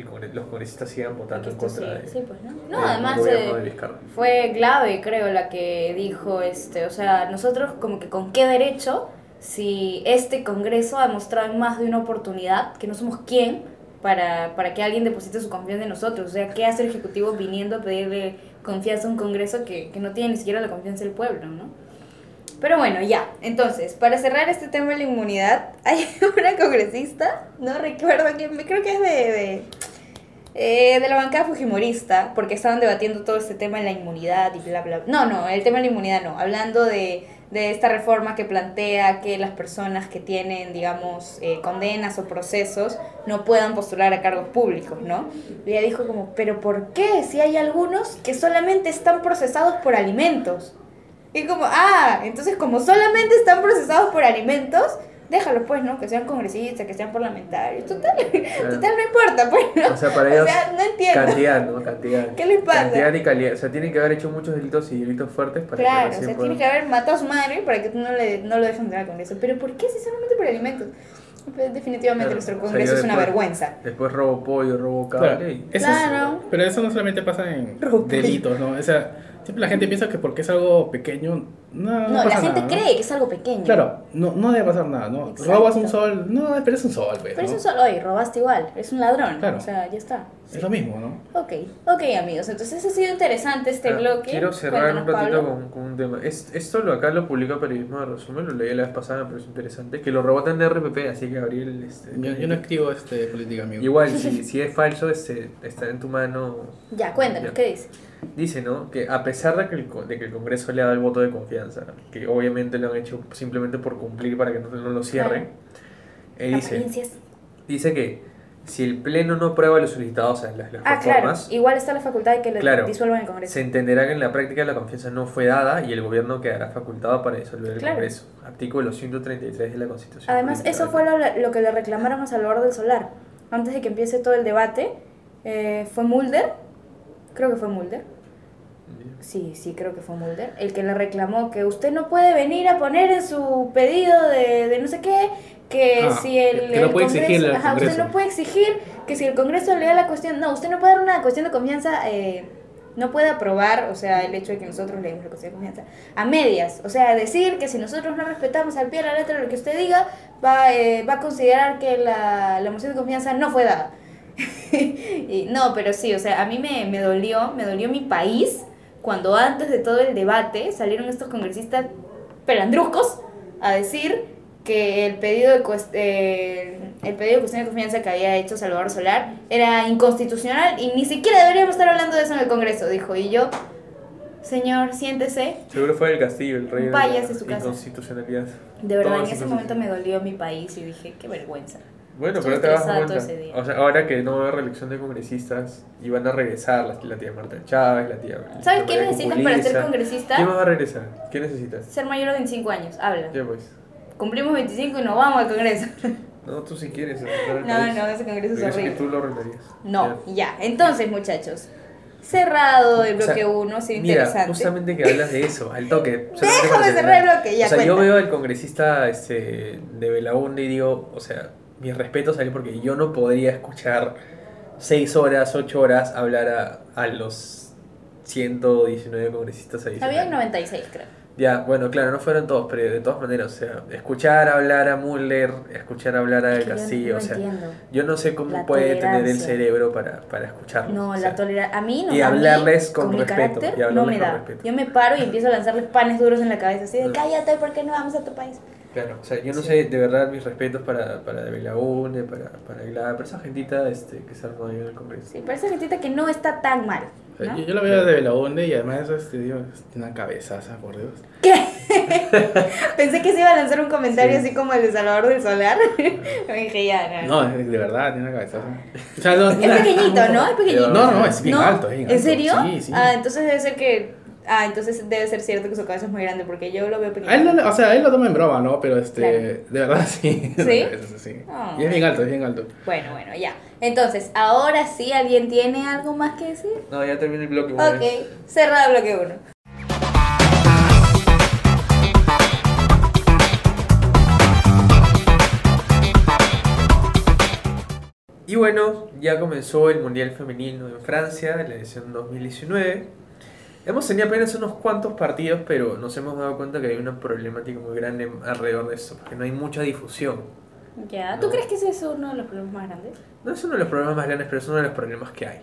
el los congresistas sigan votando en contra sí, de, sí, pues, ¿no? No, además eh, fue clave, creo, la que dijo, este, o sea, nosotros como que con qué derecho, si este Congreso ha demostrado en más de una oportunidad que no somos quién para, para que alguien deposite su confianza en nosotros, o sea, ¿qué hace el Ejecutivo viniendo a pedirle confianza a un Congreso que, que no tiene ni siquiera la confianza del pueblo, ¿no? Pero bueno, ya. Entonces, para cerrar este tema de la inmunidad, hay una congresista, no recuerdo quién, creo que es de, de, eh, de la bancada fujimorista, porque estaban debatiendo todo este tema de la inmunidad y bla, bla. No, no, el tema de la inmunidad no. Hablando de, de esta reforma que plantea que las personas que tienen, digamos, eh, condenas o procesos no puedan postular a cargos públicos, ¿no? Y ella dijo como, pero ¿por qué si hay algunos que solamente están procesados por alimentos? Y como, ah, entonces como solamente están procesados por alimentos, déjalo pues, ¿no? Que sean congresistas, que sean parlamentarios. Total, total no importa, pues, ¿no? O sea, para ellos, no entiendo. cantidad, ¿no? Cantidad. ¿Qué les pasa? Cantidad y calidad. O sea, tienen que haber hecho muchos delitos y delitos fuertes para Claro, que o recién sea, puedan- tiene que haber matado a su madre para que tú no, le, no lo dejes entrar al Congreso. Pero ¿por qué si solamente por alimentos? Pues, definitivamente Claro, nuestro o sea, Congreso es una después- vergüenza. Después robo pollo, robo cable. Claro, y- eso Claro. es- pero eso no solamente pasa en delitos, ¿no? O sea, siempre la gente piensa que porque es algo pequeño, no, no, No, la pasa gente nada, ¿no? cree que es algo pequeño. Claro, no, no debe pasar nada, ¿no? Exacto. Robas un sol, no, pero es un sol, pues, Pero es ¿no? un solo, oye, robaste igual, es un ladrón. Claro. O sea, ya está. Es lo mismo, ¿no? Ok, ok amigos, entonces ha sido interesante este Ah, bloque. Quiero cerrar un Cuéntanos, ratito con, con un tema. Es- esto lo acá lo publica Periodismo de Resumen, lo leí la vez pasada, pero es interesante. Que lo rebotan de RPP, así que Gabriel. Este, Yo, yo no escribo este, política, amigo. Igual, si, si es falso, este, está en tu mano. Ya, cuéntanos, Ya. ¿qué dice? Dice, ¿no? Que a pesar de que, el, de que el Congreso le ha dado el voto de confianza, que obviamente lo han hecho simplemente por cumplir para que no, no lo cierren, eh, dice, dice que si el Pleno no aprueba lo solicitado, o sea, las, las Ah, claro, reformas, igual está la facultad de que le Claro. disuelvan el Congreso. se entenderá que en la práctica la confianza no fue dada y el gobierno quedará facultado para disolver el Claro. Congreso. Artículo 133 de la Constitución. Además, eso fue lo, lo que le reclamaron a Salvador del Solar. Antes de que empiece todo el debate, eh, fue Mulder, creo que fue Mulder, sí, sí, creo que fue Mulder, el que le reclamó que usted no puede venir a poner en su pedido de, de no sé qué, que Ah, si el, que no el puede al ajá, usted Congreso. no puede exigir que si el Congreso le da la cuestión, no, usted no puede dar una cuestión de confianza, eh, no puede aprobar, o sea, el hecho de que nosotros le demos la cuestión de confianza a medias, o sea, decir que si nosotros no respetamos al pie de la letra lo que usted diga, va, eh, va a considerar que la, la moción de confianza no fue dada. y, no, pero sí, o sea, a mí me, me dolió, me dolió mi país cuando antes de todo el debate salieron estos congresistas pelandruscos a decir que el pedido de eh, el pedido de cuestión de confianza que había hecho Salvador Solar era inconstitucional y ni siquiera deberíamos estar hablando de eso en el Congreso, dijo. Y yo, señor, siéntese. Seguro fue el Castillo, el rey de la su casa. inconstitucionalidad. De verdad, en es ese momento me dolió mi país y dije, qué vergüenza. Bueno, Estuve pero te estresada cuenta. todo ese día. O sea, ahora que no va a haber reelección de congresistas y van a regresar la, la tía Marta Chávez, la tía. ¿Sabes qué necesitas para ser congresista? ¿Quién más va a regresar? ¿Qué necesitas? Ser mayor de 25 años, habla. Ya pues. Cumplimos 25 y nos vamos al Congreso. No, tú si quieres. No, país. no, ese Congreso es Pero que horrible. tú lo arreglarías. No, ya. Entonces, muchachos, cerrado el O sea, bloque 1, ha sido Mira, interesante. justamente que hablas de eso, al toque. Déjame cerrar el bloque, ya O sea, yo veo al congresista este, de Belaunde y digo, o sea, mis respetos a él porque yo no podría escuchar 6 horas, 8 horas hablar a, a los 119 congresistas ahí. Había 96, creo. Ya, bueno, claro, no fueron todos, pero de todas maneras, o sea, escuchar hablar a Muller, escuchar hablar a Que Castillo, no o sea, entiendo. yo no sé cómo La puede tener el cerebro para, para escucharlo. No, o la sea, tolerancia. A mí no y mí, hablarles con respeto, y hablarles no me da. Yo me paro y empiezo a lanzarles panes duros en la cabeza, así de cállate, ¿por qué no vamos a tu país? Claro, o sea, yo no sé, de verdad, mis respetos para, para De Belaunde, para, para Aguilar, para esa gentita este, que se armó ahí en el Congreso. Sí, pero esa gentita que no está tan mal. O sea, ¿no? Yo, yo lo veo de Belaunde y además este, digo, tiene una cabezaza, por Dios. Pensé que se iba a lanzar un comentario Sí. así como el de Salvador del Solar. Me dije, ya, no. No, es de verdad, tiene una cabezaza. O sea, no, Es pequeñito, ¿no? Es pequeñito. No, no, es bien ¿No? alto, es bien ¿En alto. serio? Sí, sí. Ah, entonces debe ser que. Ah, entonces debe ser cierto que su cabeza es muy grande porque yo lo veo pequeñito. A él, no- o sea, él lo toma en broma, ¿no? Pero este, Claro. de verdad sí. ¿Sí? sí, sí. Ah. Y es bien alto, es bien alto. Bueno, bueno, ya. Entonces, ahora sí, ¿alguien tiene algo más que decir? No, ya terminé el bloque. una Ok, vez. cerrado bloque 1. Y bueno, ya comenzó el Mundial Femenino en Francia, la edición 2019. Hemos tenido apenas unos cuantos partidos, pero nos hemos dado cuenta que hay una problemática muy grande alrededor de esto, porque no hay mucha difusión. Ya, ¿tú No. crees que ese es uno de los problemas más grandes? No es uno de los problemas más grandes, pero es uno de los problemas que hay.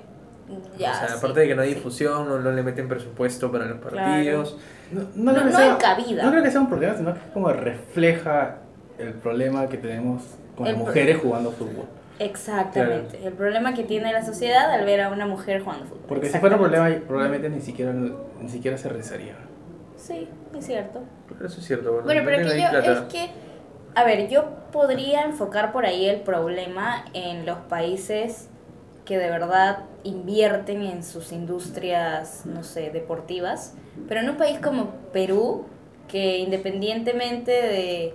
Ya, o sea, sí, aparte de que no hay sí. difusión, no, no le meten presupuesto para los Claro. partidos. No, No- creo que sea- hay cabida. No creo que sea un problema, sino que es como refleja el problema que tenemos con El las mujeres jugando fútbol. Exactamente. El problema que tiene la sociedad al ver a una mujer jugando fútbol. Porque si fuera un problema, probablemente ni siquiera, ni siquiera se realizaría. Sí, es cierto. Pero eso es cierto. Bueno, Bueno, pero que yo, plata. es que, a ver, yo podría enfocar por ahí el problema en los países que de verdad invierten en sus industrias, no sé, deportivas, pero en un país como Perú, que independientemente de,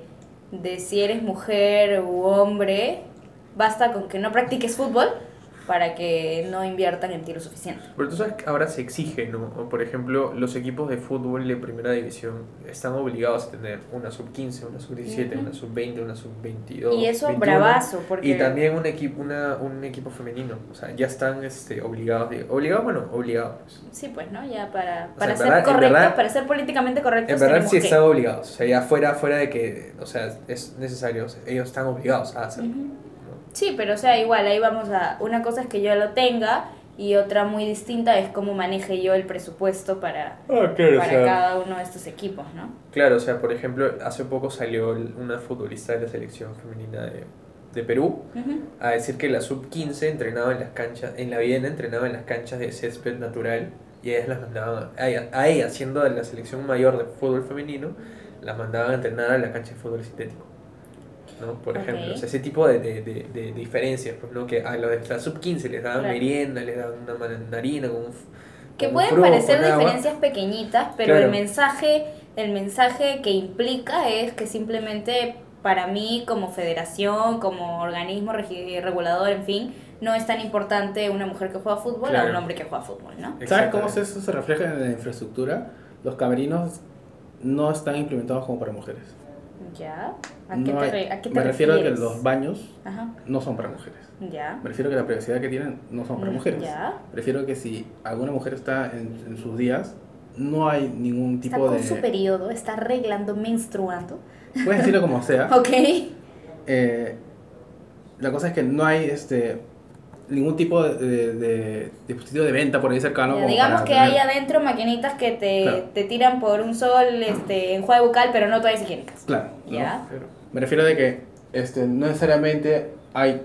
de si eres mujer u hombre, basta con que no practiques fútbol para que no inviertan en ti lo suficiente. Pero tú sabes que ahora se exige, ¿no? O, Por ejemplo, los equipos de fútbol de primera división están obligados a tener una sub-15, una sub-17, Ujú. una sub-20, una sub-22. Y eso 21, bravazo, porque... Y también un equipo, una, un equipo femenino. O sea, ya están este, obligados. Obligados, bueno, obligados. Sí, pues, ¿no? Ya para, O para sea, ser verdad- correctos, verdad- para ser políticamente correctos, En verdad sí que- están obligados. O sea, ya fuera, fuera de que, o sea, es necesario. o sea, ellos están obligados a hacerlo. Ujú. ¿no? Sí, pero o sea, igual, ahí vamos a... Una cosa es que yo lo tenga y otra muy distinta es cómo maneje yo el presupuesto para, Ah, claro, o para sea, cada uno de estos equipos, ¿no? Claro, o sea, por ejemplo, hace poco salió una futbolista de la selección femenina de, de Perú a decir que la sub-15 entrenaba en las canchas, en la Viena entrenaba en las canchas de césped natural y ellas las mandaban, a ella, a ella, siendo de la selección mayor de fútbol femenino, las mandaban a entrenar a la cancha de fútbol sintético. ¿No? Por ejemplo, o sea, ese tipo de, de, de, de diferencias, pues, ¿no? Que a los de la sub-15 les daban Claro. merienda, les daban una mandarina con un, Que con un pueden fruto, parecer agua. diferencias pequeñitas, pero Claro. el mensaje, el mensaje que implica es que simplemente para mí como federación, como organismo regulador, en fin, no es tan importante una mujer que juega fútbol a un hombre que juega fútbol, ¿no? ¿Sabes cómo eso se refleja en la infraestructura? Los camerinos no están implementados como para mujeres. Ya. ¿A qué No te, hay- re- a qué te me refiero a que los baños Ajá. no son para mujeres. Ya. Me refiero a que la privacidad que tienen no son para Mm, mujeres. ya. Prefiero que si alguna mujer está en, en sus días, no hay ningún Está tipo con de... su periodo, está arreglando, menstruando. Puedes decirlo como sea. Ok. Eh, la cosa es que no hay este ningún tipo de, de- de dispositivo de venta por ahí cercano. Ya, digamos que tener- hay adentro maquinitas que te, Claro. te tiran por un sol este, enjuague bucal, pero no toallas higiénicas. Claro. Ya. Me refiero de que este, no necesariamente hay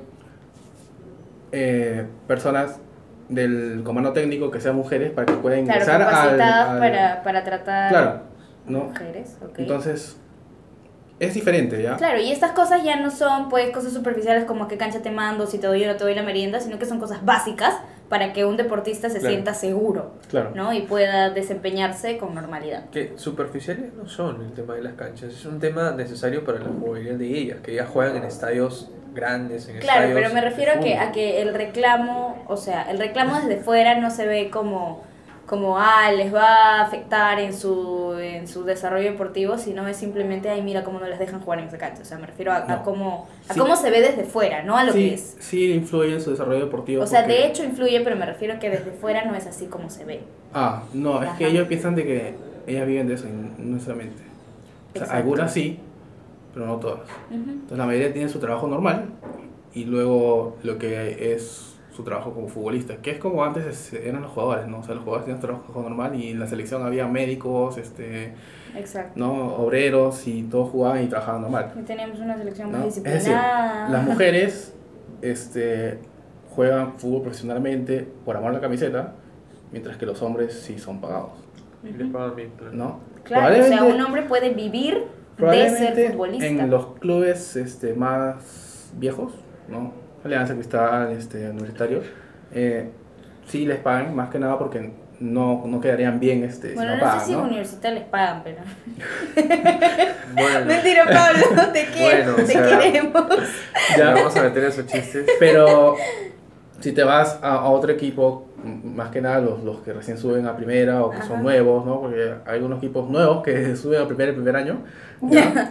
eh, personas del comando técnico que sean mujeres para que puedan Claro, ingresar al- capacitadas al- para, para tratar Claro, ¿no? mujeres. Entonces, es diferente, ¿ya? Claro, y estas cosas ya no son pues cosas superficiales como que cancha te mando, si te doy o no te doy la merienda, sino que son cosas básicas para que un deportista se Claro. sienta seguro, Claro. ¿no? Y pueda desempeñarse con normalidad. Que superficiales no son el tema de las canchas, es un tema necesario para la jugabilidad de ellas, que ellas juegan en estadios grandes, en Claro, estadios pero me refiero a que, a que el reclamo, o sea, el reclamo desde fuera no se ve como, como ah, les va a afectar en su, en su desarrollo deportivo, sino es simplemente, ay, mira cómo no les dejan jugar en esa cancha. O sea, me refiero a, cómo, a Sí. cómo se ve desde fuera, no a lo sí, que es. sí influye en su desarrollo deportivo. O sea, porque- de hecho influye, pero me refiero a que desde fuera no es así como se ve. Ah, no, es que ellos piensan de que ellas viven de eso, no necesariamente. O sea, algunas sí, pero no todas. Entonces la mayoría tienen su trabajo normal y luego lo que es su trabajo como futbolista, que es como antes es- eran los jugadores, ¿no? O sea, los jugadores tenían su trabajo normal y en la selección había médicos, este, Exacto. ¿no? Obreros y todos jugaban y trabajaban normal. Y teníamos una selección ¿no? más Es decir, disciplinada. las mujeres este, juegan fútbol profesionalmente por amor a la camiseta, mientras que los hombres sí son pagados. ¿no? Claro, o sea, un hombre puede vivir de ser futbolista. en los clubes este, más viejos, ¿no? Alianza Cristal, este, Universitario, eh, sí les pagan, más que nada porque no, no quedarían bien este, si Bueno, no no, pagan, sé si en ¿no? universidad les pagan, pero... Bueno, Mentira, Pablo, te quiero, Bueno, o te sea- queremos. ya vamos a meter esos chistes. Pero si te vas a, a otro equipo, más que nada los, los que recién suben a primera o que Ajá. son nuevos, ¿no? Porque hay algunos equipos nuevos que suben a primera el primer año, ¿ya?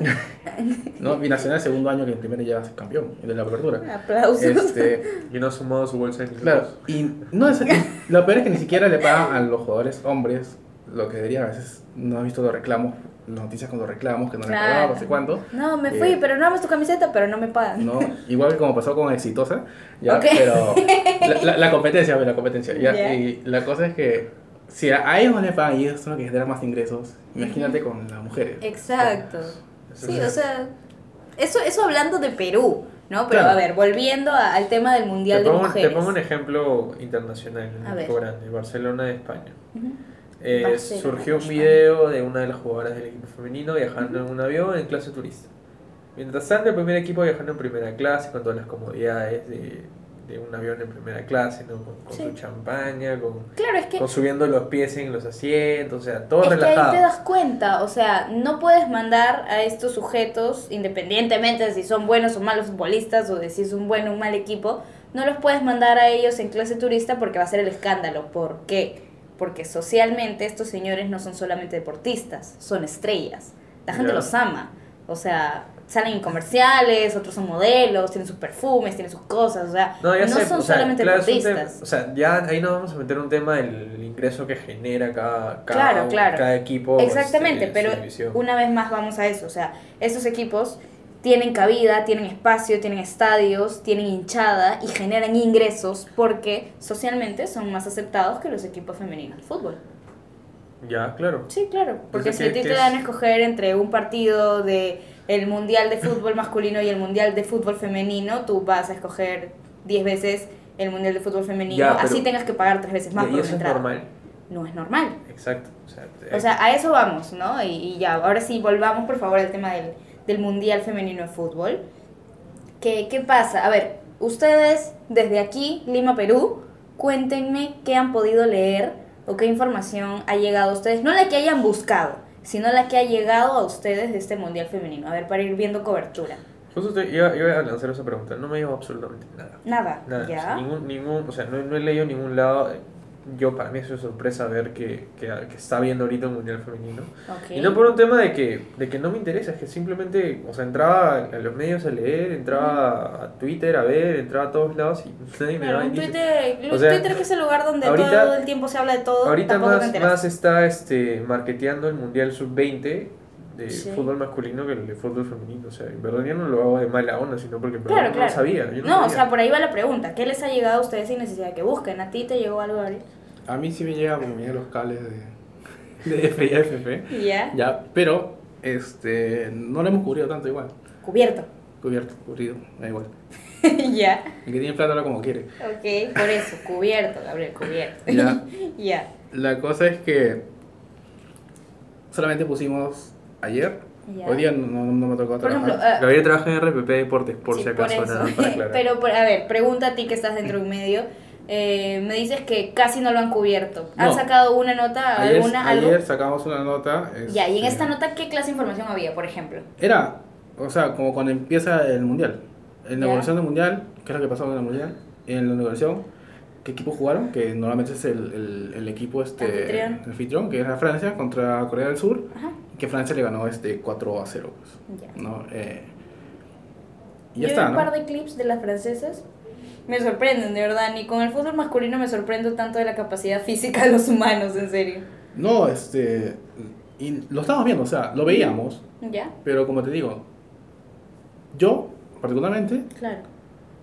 ¿no? Binacional el segundo año que en primera ya es campeón, el de la apertura. Aplausos. Este, Y no ha sumado su bolsa de Claro, y no es, lo peor es que ni siquiera le pagan a los jugadores hombres lo que deberían. A veces no he visto los reclamos las noticias cuando reclamos, que no le Claro. pagaban, no sé cuánto. No, me Eh, fui, pero no amas tu camiseta, pero no me pagan. ¿no? Igual que como pasó con Exitosa, ya, Ok. pero la, la, la competencia, la competencia, ya, Ya. y la cosa es que si a, ellos no le pagan y ellos son los que generan más ingresos, imagínate con las mujeres. Exacto. Eso Sí, o sea, eso, eso hablando de Perú, ¿no? Pero Claro. a ver, volviendo a- al tema del Mundial te, de pongo, Mujeres. te pongo un ejemplo internacional, un grande, Barcelona de España. Ujú. Eh, surgió un video de una de las jugadoras del equipo femenino viajando en un avión en clase turista. Mientras tanto, el primer equipo viajando en primera clase con todas las comodidades de, de un avión en primera clase, ¿no? con, con Sí. su champaña, con, Claro, es que, con subiendo los pies en los asientos, o sea, todo es que relajado. ahí te das cuenta, o sea, no puedes mandar a estos sujetos, independientemente de si son buenos o malos futbolistas o de si es un buen o un mal equipo, no los puedes mandar a ellos en clase turista porque va a ser el escándalo. ¿Por qué? Porque socialmente estos señores no son solamente deportistas, son estrellas. La gente Ya. los ama. O sea, salen en comerciales, otros son modelos, tienen sus perfumes, tienen sus cosas, o sea, no, No, sé, son o sea, solamente claro, deportistas. o sea, ya ahí nos vamos a meter un tema del ingreso que genera cada, cada, Claro, claro. cada equipo. Exactamente, este, en su pero una vez más vamos a eso, o sea, estos equipos tienen cabida, tienen espacio, tienen estadios, tienen hinchada y generan ingresos porque socialmente son más aceptados que los equipos femeninos de fútbol. Ya, claro. Sí, claro, porque Entonces, si a ¿qué- ti te dan a es? escoger entre un partido de el Mundial de Fútbol masculino y el Mundial de Fútbol femenino, tú vas a escoger 10 veces el Mundial de Fútbol femenino, Ya, pero- así tengas que pagar tres veces más y por eso una es entrada. normal. No es normal. Exacto. O sea, O sea, a eso vamos, ¿no? Y, y ya, ahora sí, volvamos por favor al tema del, del Mundial Femenino de Fútbol. ¿Qué, ¿Qué pasa? A ver, ustedes desde aquí, Lima, Perú, cuéntenme qué han podido leer o qué información ha llegado a ustedes. No la que hayan buscado, sino la que ha llegado a ustedes de este Mundial Femenino. A ver, para ir viendo cobertura. justo te iba, iba a lanzar esa pregunta. No me dijo absolutamente nada. Nada, Nada. o sea, ¿ya? ningún, ningún, o sea, no, no he leído ningún lado. Yo, para mí, es una sorpresa ver que, que, que está viendo ahorita un mundial femenino. Ok. Y no por un tema de que, de que no me interesa, es que simplemente, o sea, entraba a los medios a leer, entraba a Twitter a ver, entraba a todos lados y nadie me Claro, indicio. Twitter, O sea, Twitter que es el lugar donde ahorita- todo el tiempo se habla de todo. Ahorita más, más está este, marketeando el Mundial Sub-20 de Sí. fútbol masculino que el de fútbol femenino. O sea, en verdad yo no lo hago de mala onda, sino porque en verdad Claro, no claro. lo sabía. Yo no, No, o sabía. sea, por ahí va la pregunta. ¿Qué les ha llegado a ustedes sin necesidad de que busquen? ¿A ti te llegó algo, Gabriel? A mí sí me llega porque me llegan los cables de, de F y FP. Ya. Ya, pero este, no lo hemos cubrido tanto igual. Cubierto. Cubierto, cubrido, da igual. ya. El que tiene plata habla como quiere. Ok, por eso, cubierto, Gabriel, cubierto. Ya. ya. La cosa es que solamente pusimos ayer. Ya. Hoy día no, no- no me tocó Por ejemplo, trabajar. ah, Gabriel trabaja en RPP Deportes, por sí, si acaso, por nada para. Pero, a ver, pregunta a ti que estás dentro de un medio. Eh, me dices que casi no lo han cubierto. ¿Han No. sacado una nota, ayer, alguna, algo? ayer sacamos una nota. Ya, y en este, esta nota, ¿qué clase de información había, por ejemplo? Era, o sea, como cuando empieza el mundial. En la Ya. inauguración del mundial, ¿qué es lo que pasó en el mundial? En la inauguración, ¿qué equipo jugaron? Que normalmente es el, el, el equipo este, Anfitrión. anfitrión, que era Francia contra Corea del Sur, Ajá. que Francia le ganó este 4 a 0. Pues, Ya. ¿no? Eh, y Yo ya está, vi un ¿no? par de clips de las francesas. Me sorprenden, de verdad. Ni con el fútbol masculino me sorprendo tanto de la capacidad física de los humanos, en serio. No, este. Y lo estamos viendo, o sea, lo veíamos, ¿Ya? pero como te digo, yo, particularmente, Claro.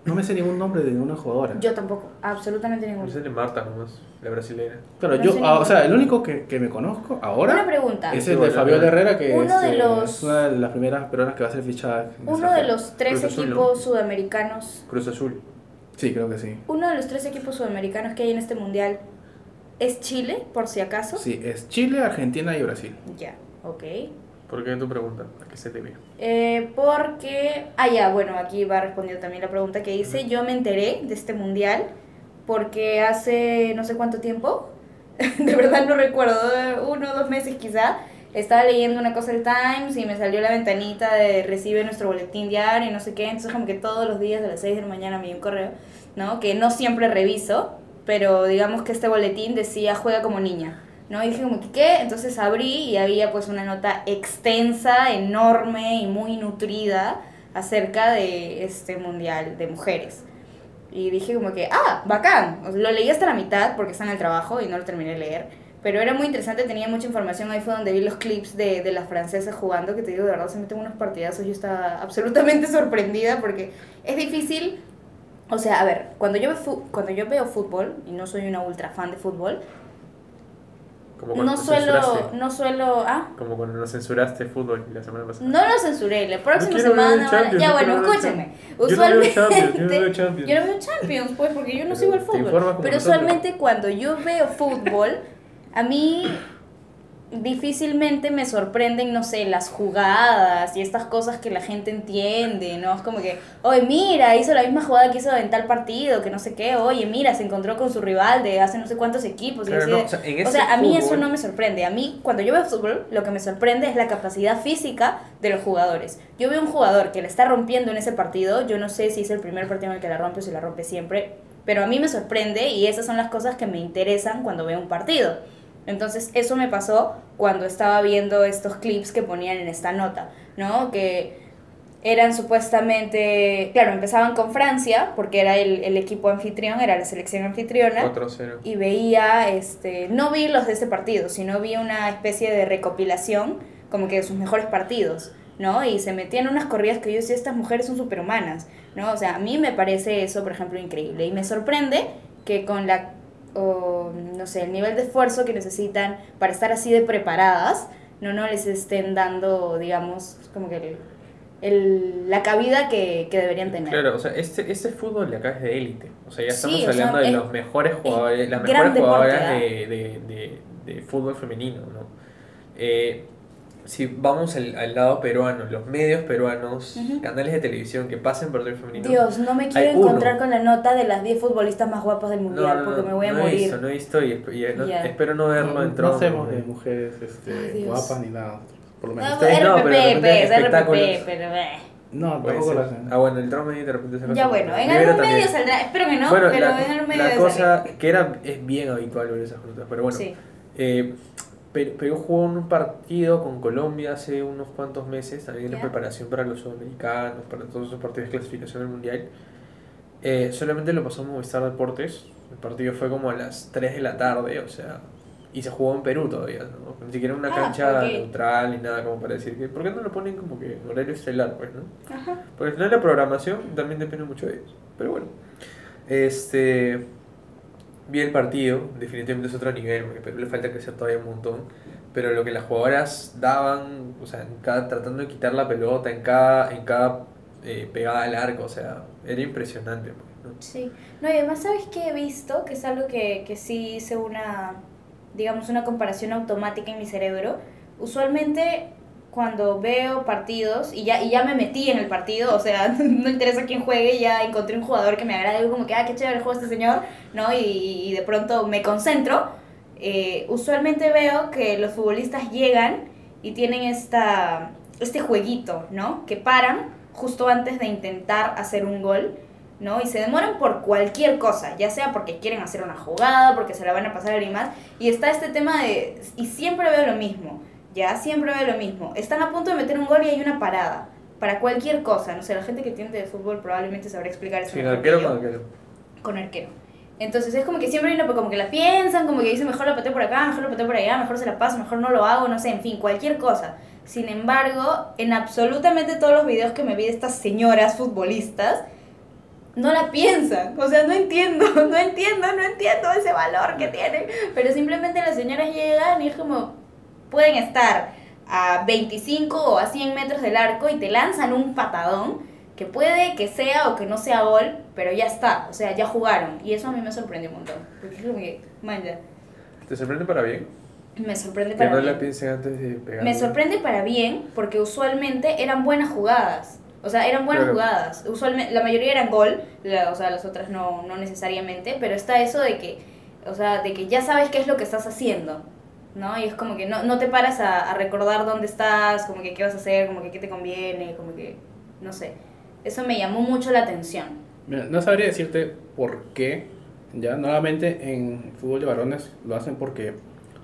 No me sé ningún nombre de ninguna jugadora. Yo tampoco, absolutamente ninguno. Esa es de Marta nomás, la brasileña. Claro, No yo, sé ah, o sea, el único que, que me conozco ahora Una pregunta. es Sí, el de Fabiola. Herrera, que Uno es, de eh, los- es una de las primeras peruanas que va a ser fichada. Uno de los tres Cruz Azul, ¿no? equipos sudamericanos, Cruz Azul. Sí, creo que sí. uno de los tres equipos sudamericanos que hay en este mundial es Chile, por si acaso. Sí, es Chile, Argentina y Brasil. Ya, ok. ¿Por qué tu pregunta? ¿A qué se debe? Eh, porque, ah, ya, bueno, aquí va respondiendo también la pregunta que hice. Yo me enteré de este mundial porque hace no sé cuánto tiempo, de verdad no recuerdo, uno o dos meses quizá, estaba leyendo una cosa del Times y me salió la ventanita de recibe nuestro boletín diario y no sé qué. Entonces, como que todos los días a las 6 de la mañana me dio un correo, ¿no? Que no siempre reviso, pero digamos que este boletín decía juega como niña. ¿No? Y dije como que, ¿qué? Entonces abrí y había pues una nota extensa, enorme y muy nutrida acerca de este mundial de mujeres. Y dije como que, ah, bacán. Lo leí hasta la mitad porque está en el trabajo y no lo terminé de leer. pero era muy interesante, tenía mucha información, ahí fue donde vi los clips de, de las francesas jugando, que te digo, de verdad se meten unos partidazos, yo estaba absolutamente sorprendida porque es difícil, o sea, a ver, cuando yo, cuando yo veo fútbol, y no soy una ultra fan de fútbol, Como no suelo, no suelo, ah, Como cuando nos censuraste fútbol la semana pasada. no lo censuré, la próxima ver semana, ya yo bueno, Yo no veo usualmente, Champions, yo no veo Champions. yo no veo Champions, pues, porque yo no Pero sigo el fútbol. Pero usualmente cuando yo veo fútbol, a mí difícilmente me sorprenden, no sé, las jugadas y estas cosas que la gente entiende, ¿no? Es como que, oye, mira, hizo la misma jugada que hizo en tal partido, que no sé qué, oye, mira, se encontró con su rival de hace no sé cuántos equipos. Claro, no, o sea, o sea, a mí eso no me sorprende. A mí, cuando yo veo fútbol, lo que me sorprende es la capacidad física de los jugadores. Yo veo un jugador que le está rompiendo en ese partido, yo no sé si es el primer partido en el que la rompe o si la rompe siempre, pero a mí me sorprende y esas son las cosas que me interesan cuando veo un partido. Entonces, eso me pasó cuando estaba viendo estos clips que ponían en esta nota, ¿no? Que eran supuestamente, claro, empezaban con Francia, porque era el, el equipo anfitrión, era la selección anfitriona 4-0. y veía, este, no vi los de este partido, sino vi una especie de recopilación como que de sus mejores partidos, ¿no? Y se metían unas corridas que yo decía, estas mujeres son superhumanas, ¿no? O sea, a mí me parece eso, por ejemplo, increíble. Y me sorprende que con la, o, no sé, el nivel de esfuerzo que necesitan para estar así de preparadas, no, no les estén dando, digamos, como que el- el- la cabida que, que deberían tener. Claro, o sea, este, este fútbol de acá es de élite. O sea, ya Sí, estamos sea, hablando de es- los mejores jugadores, las mejores jugadoras ¿ah? de, de, de, de fútbol femenino, ¿no? Eh, si vamos al, al lado peruano, los medios peruanos, canales de televisión que pasen por el femenino. Dios, no me quiero uno. encontrar con la nota de las 10 futbolistas más guapas del no, mundial no, porque no, me voy a no he morir. visto, no he visto y, esp- y no- Ya. espero no verlo No, en no Tron, hacemos ¿no? de mujeres este, guapas ni nada. Por lo menos No, ustedes- no, RPP, pero. RPP, pero eh. No, tampoco lo hacen. Ah, bueno, el Tron medio de repente se lo Ya bueno, en algún también. medio saldrá, espero que no, bueno, pero la, en algún medio la cosa que era es bien habitual ver esas frutas, pero bueno. Sí. Eh, Perú, Perú jugó un partido con Colombia hace unos cuantos meses, también en preparación para los sudamericanos, para todos esos partidos de clasificación del mundial. Eh, solamente lo pasó a Movistar Deportes. El partido fue como a las 3 de la tarde, o sea, y se jugó en Perú todavía, ¿no? Ni siquiera una Ah, cancha neutral ni nada como para decir que. ¿Por qué no lo ponen como que en horario estelar, pues, no? Ajá. Porque al final la programación también depende mucho de ellos. Pero bueno, este vi el partido, definitivamente es otro nivel, porque Perú le falta crecer todavía un montón. Pero lo que las jugadoras daban, o sea, en cada, tratando de quitar la pelota, en cada, en cada eh, pegada al arco, o sea, era impresionante. pues, ¿no? Sí. No, y además, ¿sabes qué he visto? Que es algo que, que sí hice una, digamos, una comparación automática en mi cerebro. Usualmente, cuando veo partidos y ya, y ya me metí en el partido, o sea, no interesa quién juegue, ya encontré un jugador que me agrada, digo como que, ah, qué chévere juega este señor, ¿no? Y, y de pronto me concentro. Eh, usualmente veo que los futbolistas llegan y tienen esta, este jueguito, ¿no? Que paran justo antes de intentar hacer un gol ¿no? Y se demoran por cualquier cosa, ya sea porque quieren hacer una jugada, porque se la van a pasar a alguien más. Y está este tema de, y siempre veo lo mismo, ya, siempre veo lo mismo. Están a punto de meter un gol y hay una parada, para cualquier cosa, no sé, la gente que entiende de fútbol probablemente sabrá explicar eso. Sin mejor que arquero yo. con arquero. Con arquero. Entonces es como que siempre hay una, como que la piensan, como que dicen mejor la pateo por acá, mejor la pateo por allá, mejor se la paso, mejor no lo hago, no sé, en fin, cualquier cosa. Sin embargo, en absolutamente todos los videos que me vi de estas señoras futbolistas, no la piensan. O sea, no entiendo, no entiendo, no entiendo ese valor que tienen. Pero simplemente las señoras llegan y es como, pueden estar a 25 o a 100 metros del arco y te lanzan un patadón que puede que sea o que no sea gol, pero ya está, o sea, ya jugaron. Y eso a mí me sorprendió un montón. Porque es como que, man, ya, ¿Te sorprende para bien? me sorprende Que para no bien. la piensen antes de pegar. Me sorprende para bien porque usualmente eran buenas jugadas. O sea, eran buenas Claro. jugadas. Usualmente, la mayoría eran gol, la- o sea, las otras no, no necesariamente, pero está eso de que, o sea, de que ya sabes qué es lo que estás haciendo, ¿no? Y es como que no, no te paras a, a recordar dónde estás, como que qué vas a hacer, como que qué te conviene, como que, no sé. Eso me llamó mucho la atención. Mira, no sabría decirte por qué. Ya, nuevamente en fútbol de varones lo hacen porque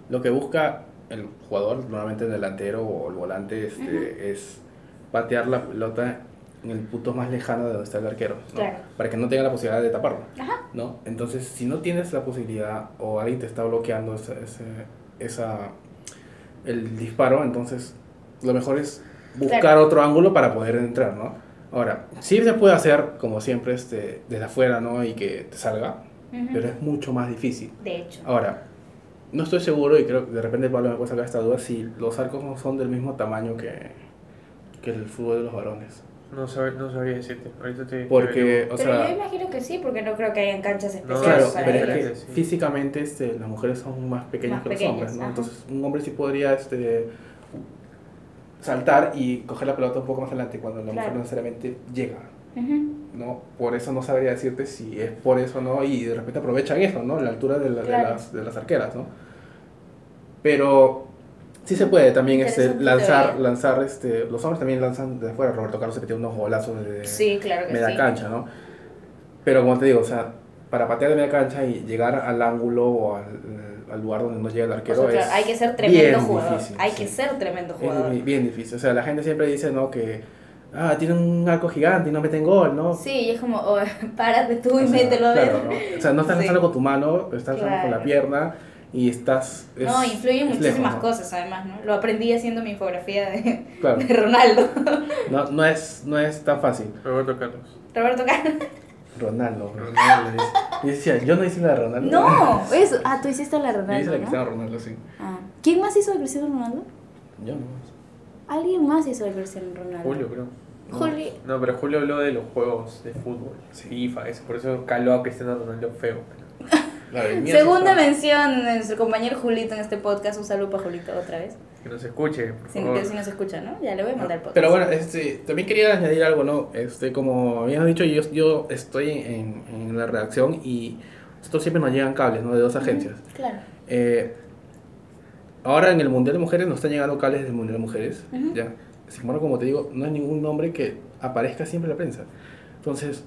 lo que busca el jugador, normalmente el delantero o el volante, este, es patear la pelota en el punto más lejano de donde está el arquero, ¿no? Claro. para que no tenga la posibilidad de taparlo. Ajá. ¿no? Entonces, si no tienes la posibilidad o alguien te está bloqueando ese, ese, esa el disparo, entonces lo mejor es buscar Claro. otro ángulo para poder entrar, ¿no? Ahora, sí se puede hacer, como siempre, este, desde afuera, ¿no? Y que te salga, pero es mucho más difícil. De hecho. Ahora, no estoy seguro, y creo que de repente Pablo me puede sacar esta duda, si los arcos no son del mismo tamaño que, que el fútbol de los varones. No, sab- no sabría decirte. Ahorita te. Porque, o pero sea... yo imagino que sí, porque no creo que hayan canchas No, especiales Claro, para pero ellos. es que diferente, sí. físicamente este, las mujeres son más pequeñas Más que los pequeñas, hombres, ¿no? ajá. Entonces un hombre sí podría este, saltar y coger la pelota un poco más adelante cuando la mujer no necesariamente llega. ¿no? Por eso no sabría decirte si es por eso o no y de repente aprovechan eso, ¿no? La altura de, la- de las, de las arqueras, ¿no? Pero sí se puede también este, lanzar, teoría. lanzar este, los hombres también lanzan de afuera, Roberto Carlos se metió unos golazos de Sí, claro media sí. cancha, ¿no? Pero como te digo, o sea, para patear de media cancha y llegar al ángulo o al, al lugar donde no llega el O arquero sea, claro, es hay que ser tremendo jugador. difícil, hay sí. que ser tremendo jugador. bien, bien difícil. O sea, la gente siempre dice, ¿no? Que, ah, tiene un arco gigante y no meten gol, ¿no? Sí, y es como, oh, párate tú y O sea, mételo a ver. claro, ¿no? O sea, no estás lanzando con tu mano, estás lanzando con la pierna y estás... es- no, influyen es muchísimas lejos, ¿no? cosas además, ¿no? Lo aprendí haciendo mi infografía de, Claro, de Ronaldo. no, no, es, no es tan fácil. Roberto Carlos. Roberto Carlos. Ronaldo. Ronaldo dice. Y decía, yo no hice la de Ronaldo. No, eso. Ah, tú hiciste la Yo hice Ronaldo, la de ¿no? Cristiano Ronaldo, sí. Ah. ¿Quién más hizo de Cristiano Ronaldo? Yo no. Alguien más hizo de Cristiano Ronaldo. Julio, creo. Julio. No, pero Julio habló de los juegos de fútbol. Sí. FIFA, eso. Por eso caló a Cristiano Ronaldo feo. Sí Segunda mención de nuestro compañero Julito en este podcast. Un saludo para Julito otra vez. Que no se escuche, por Si, favor. que si nos escucha, ¿no? Ya le voy a mandar el podcast. Pero bueno, este, también quería añadir algo, ¿no? Este, como habíamos dicho, yo, yo estoy en, en la redacción y nosotros siempre nos llegan cables, ¿no? De dos agencias. Claro. Eh, ahora en el Mundial de Mujeres nos están llegando cables del Mundial de Mujeres, Ujú. ¿ya? Sin embargo, como te digo, no hay ningún nombre que aparezca siempre en la prensa. Entonces,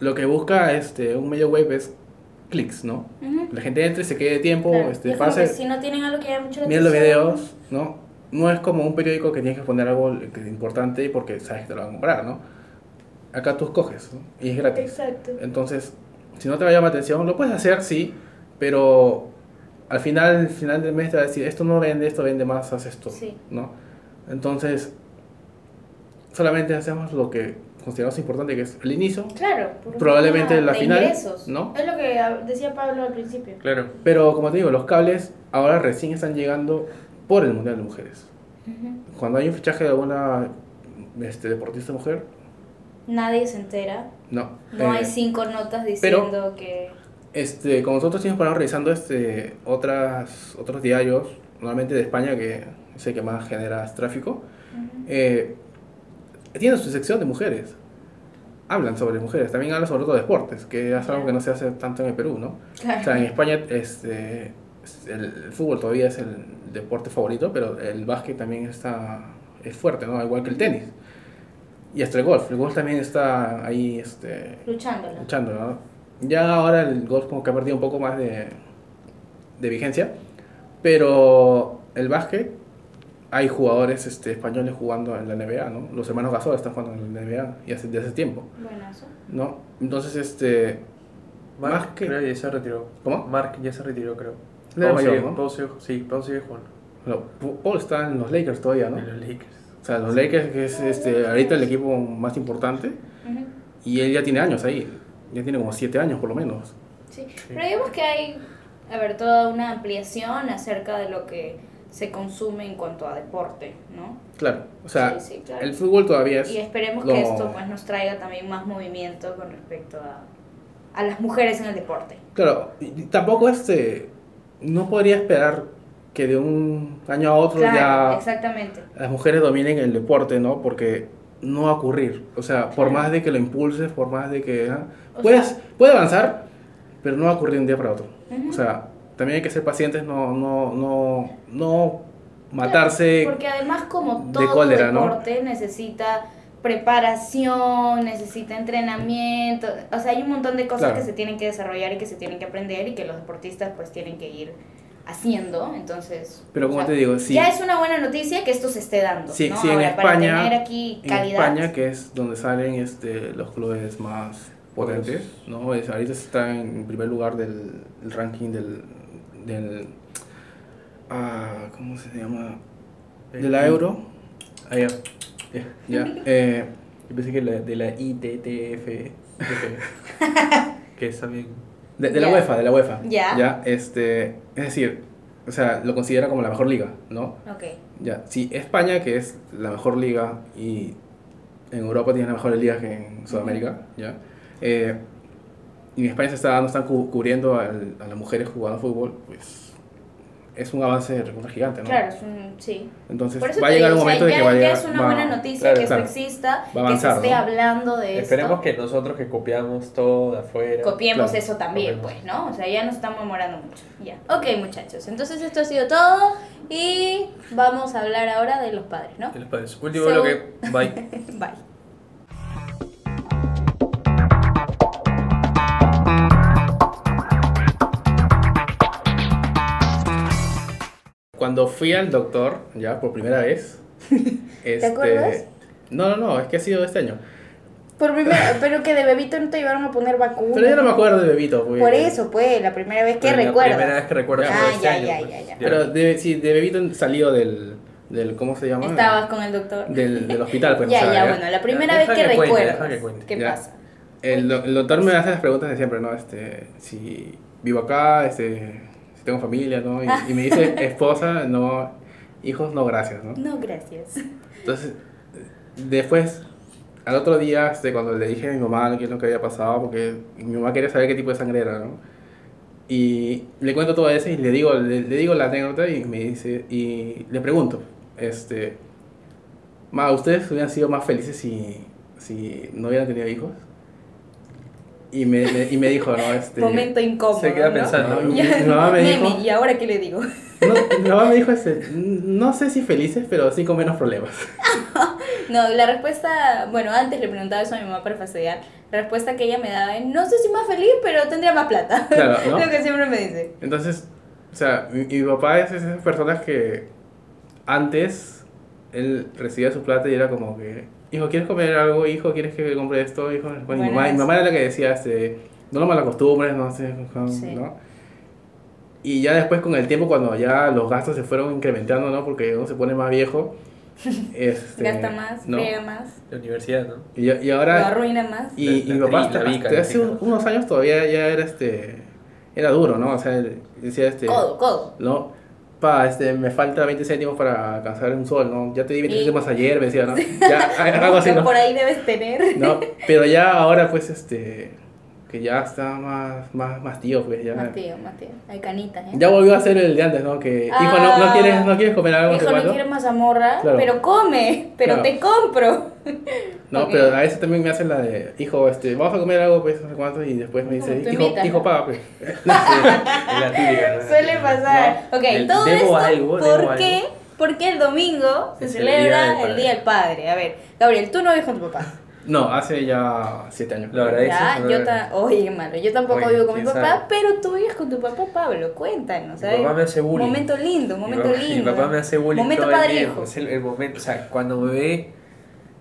lo que busca este, un medio web es clics, ¿no? Ujú. La gente entre, se quede tiempo, Claro. este, pase, si no tienen algo que llame mucho la miren los videos, ¿no? No es como un periódico que tienes que poner algo importante porque sabes que te lo van a comprar, ¿no? Acá tú escoges, ¿no? Y es gratis. Exacto. Entonces, si no te va a llamar la atención, lo puedes hacer, sí, pero al final, al final del mes te va a decir, esto no vende, esto vende más, haz esto, Sí. ¿no? Entonces, solamente hacemos lo que consideramos importante, que es el inicio, Claro. Probablemente la de final, ingresos. ¿no? Es lo que decía Pablo al principio. Claro. pero como te digo, los cables ahora recién están llegando por el Mundial de Mujeres. Ujú. Cuando hay un fichaje de alguna este, deportista mujer, Nadie se entera. no. No Eh, hay cinco notas diciendo que. Este, como nosotros siempre estamos revisando este, otras, otros diarios, normalmente de España, que es el que más genera tráfico, Ujú. eh, tienen su sección de mujeres. Hablan sobre mujeres, también hablan sobre todo de deportes, que es algo que no se hace tanto en el Perú, ¿no? Claro. O sea, en España este, el, fútbol todavía es el deporte favorito, pero el básquet también está, es fuerte, ¿no? Igual que el tenis. Y hasta el golf, el golf también está ahí este, Luchándola. luchando, ¿no? Ya ahora el golf como que ha perdido un poco más de, de vigencia, pero el básquet, hay jugadores este, españoles jugando en la NBA, ¿no? Los hermanos Gasol están jugando en la NBA y hace, de hace tiempo, Buenazo. ¿no? Entonces, este... Mark, Más que- creo que ya se retiró. ¿Cómo? Mark ya se retiró, creo. Paul mayor, sigue- ¿no? Paul sigue- sí, Paul sigue jugando. Bueno, Paul está en los Lakers todavía, ¿no? En los Lakers. O sea, los Lakers que es este, ahorita el equipo más importante y él ya tiene años ahí, ya tiene como siete años por lo menos. Sí. Pero digamos que hay, a ver, toda una ampliación acerca de lo que se consume en cuanto a deporte, ¿no? Claro, o sea, Sí, sí, claro. el fútbol todavía es... Y esperemos lo- que esto pues nos traiga también más movimiento con respecto a, a las mujeres en el deporte. Claro, y tampoco este, no podría esperar que de un año a otro Claro, ya exactamente. las mujeres dominen el deporte, ¿no? Porque no va a ocurrir. O sea, por más de que lo impulses, por más de que... sea- puede avanzar, pero no va a ocurrir de un día para otro. O sea, también hay que ser pacientes, no, no, no, no matarse. Porque además como de todo deporte necesita preparación, necesita entrenamiento, o sea, hay un montón de cosas Claro. que se tienen que desarrollar y que se tienen que aprender y que los deportistas pues tienen que ir haciendo, entonces... Pero o como sea, te digo, sí. Ya es una buena noticia que esto se esté dando, Sí, ¿no? sí, en para España- tener aquí En. España, que es donde salen este, los clubes más potentes, ¿no? Es, ahorita está en primer lugar del, del ranking del, del ah, ¿cómo se llama? De la euro. Ah, ya. Ya. Eh, Yo pensé que la, de la ITTF. que es también. de, de la Ya. UEFA, de la UEFA. Ya. Ya, este, es decir, o sea, lo considera como la mejor liga, ¿no? Ok. Ya, si España, que es la mejor liga y en Europa tiene las mejores ligas que en Sudamérica, ¿ya? Eh, y en España se está, no están cu- cubriendo al- a las mujeres jugando fútbol, pues es un avance recontra gigante, ¿no? Claro, es un, sí. Entonces eso va a llegar digo, un o sea, momento de que va a llegar... es una va- buena noticia claro, que claro. esto exista, que se avanzar, esté ¿no? hablando de Esperemos esto. que nosotros que copiamos todo de afuera. Copiemos Claro. eso también, Copiemos. pues, ¿no? O sea, ya nos estamos demorando mucho. Ya. Ok, muchachos. Entonces esto ha sido todo y vamos a hablar ahora de los padres, ¿no? ¿Qué les parece? Último So- bloque. Bye. Bye. Cuando fui al doctor, ya por primera vez... este, acuerdas? No, no, no, es que ha sido este año. Por primera, pero que de bebito no te llevaron a poner vacuna. Pero yo no me acuerdo de bebito, pues. Por eso, pues, la primera vez que Pero recuerdas. La primera vez que recuerdo Ya. Ah, este ya, año, ya, pues. ya, ya. Pero de, sí, de bebito salió del, del... ¿Cómo se llama? Estabas con el doctor. Del, del hospital, pues. ya, o sea, ya, bueno, la primera Ya, vez que que cuente, recuerdas. deja que cuente. ¿Qué Ya. pasa? El, el doctor me hace las preguntas de siempre, ¿no? Este, si vivo acá, este, tengo familia, ¿no? Y, y me dice esposa, no, hijos, no, gracias, ¿no? No, gracias. Entonces, después, al otro día, este, cuando le dije a mi mamá qué es lo que había pasado, porque mi mamá quería saber qué tipo de sangre era, ¿no? Y le cuento todo eso y le digo, le, le digo la anécdota y me dice, y le pregunto, este, ma, ¿ustedes hubieran sido más felices si, si no hubieran tenido hijos? Y me, me- y me dijo, no, este... Momento incómodo. Se queda pensando. no, mi, mamá me Meme, dijo, ¿y ahora qué le digo? no, mi mamá me dijo, este, no sé si felices, pero sí con menos problemas. No, la respuesta, bueno, antes le preguntaba eso a mi mamá para fastidiar. La respuesta que ella me daba es, no sé si más feliz, pero tendría más plata. Claro, ¿no? Lo que siempre me dice. Entonces, o sea, mi, mi papá es esas personas que antes él recibía su plata y era como que, hijo, ¿quieres comer algo? Hijo, ¿quieres que compre esto? Hijo, bueno, mi, mamá, mi mamá era la que decía, este, no lo malacostumbres, no sé, no, Sí. ¿no? Y ya después con el tiempo, cuando ya los gastos se fueron incrementando, ¿no? Porque uno se pone más viejo. este, Gasta más, ¿no? más, La universidad, ¿no? Y, y lo ahora arruina más. y, La- y la mi papá hasta, hace unos años todavía ya era este era duro, ¿no? O sea, decía este Codo, codo. no pa, este me falta 20 céntimos para alcanzar un sol, ¿no? Ya te di 20 Y- céntimos ayer, me decía, ¿no? Ya algo así, ¿no? Por ahí debes tener. No, pero ya ahora pues este que ya está más más más tío, pues ya Más tío, más tío. Hay canitas, ¿eh? ya volvió a ser el de antes, ¿no? Que hijo, no, no Ah. quieres no quieres comer algo, no Hijo, no cuánto?" quieres mazamorra, Claro. pero come, pero Claro. te compro. No, pero a veces también me hacen la de, hijo, este, vamos a comer algo, pues, no sé cuánto, y después me dice, hijo, invitas, hijo, ¿no? paga, pues. Es la típica, ¿no? Suele pasar. Ok, El todo debo esto, algo, debo ¿por qué? Porque el domingo se Es el celebra el. Día del Padre. A ver, Gabriel, tú no vives con tu papá. No, hace ya siete años. Lo agradeces, Ya, ¿no? yo ta Oye, qué malo, yo tampoco Oye, vivo con mi papá, sabe. pero tú vives con tu papá, Pablo. Cuéntanos, Mi ¿sabes? papá me hace bullying. Momento lindo, Mi momento papá- lindo. Mi papá me hace bullying Momento padre hijo. Es el, el momento, o sea, cuando me ve,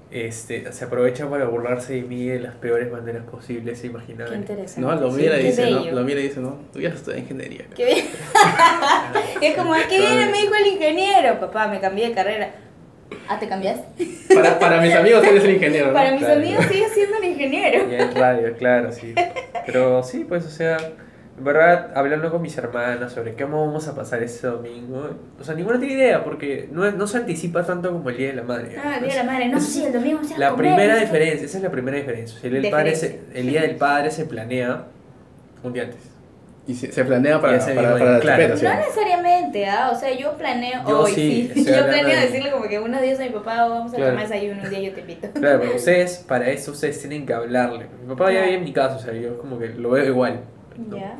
este, se aprovecha para burlarse de mí de las peores maneras posibles e Qué imaginables. interesante. No, lo Sí, mira y qué dice, no, lo mira y dice, no, tú ya estudias ingeniería. Qué bien. es como, ¿qué viene? Me dijo el ingeniero. Papá, me cambié de carrera. Ah, ¿te cambiaste? Para, para mis amigos eres el ingeniero, ¿no? Para mis Claro. amigos sigue siendo un ingeniero. Ya en radio, claro, sí. Pero sí, pues, o sea, en verdad, hablando con mis hermanas sobre cómo vamos a pasar este domingo, o sea, ninguna tiene idea, porque no, no se anticipa tanto como el Día de la Madre. Ah, el día de la madre. No, sí, es el domingo se La comer, primera ¿no? diferencia, esa es la primera diferencia. O sea, el, día del padre se- Diferencia. el Día del Padre se planea un día antes. Y se, se planea para, ese para, para la día, claro. chupeta, No ¿sí? necesariamente, ¿ah? O sea, yo planeo Yo hoy, sí, Yo planeo de- decirle como que unos días a mi papá vamos a Claro. tomar desayuno, un día yo te invito. Claro, pero ustedes, para eso, ustedes tienen que hablarle. Mi papá ya vive en mi casa, o sea, yo como que lo veo igual. ¿no? Ya.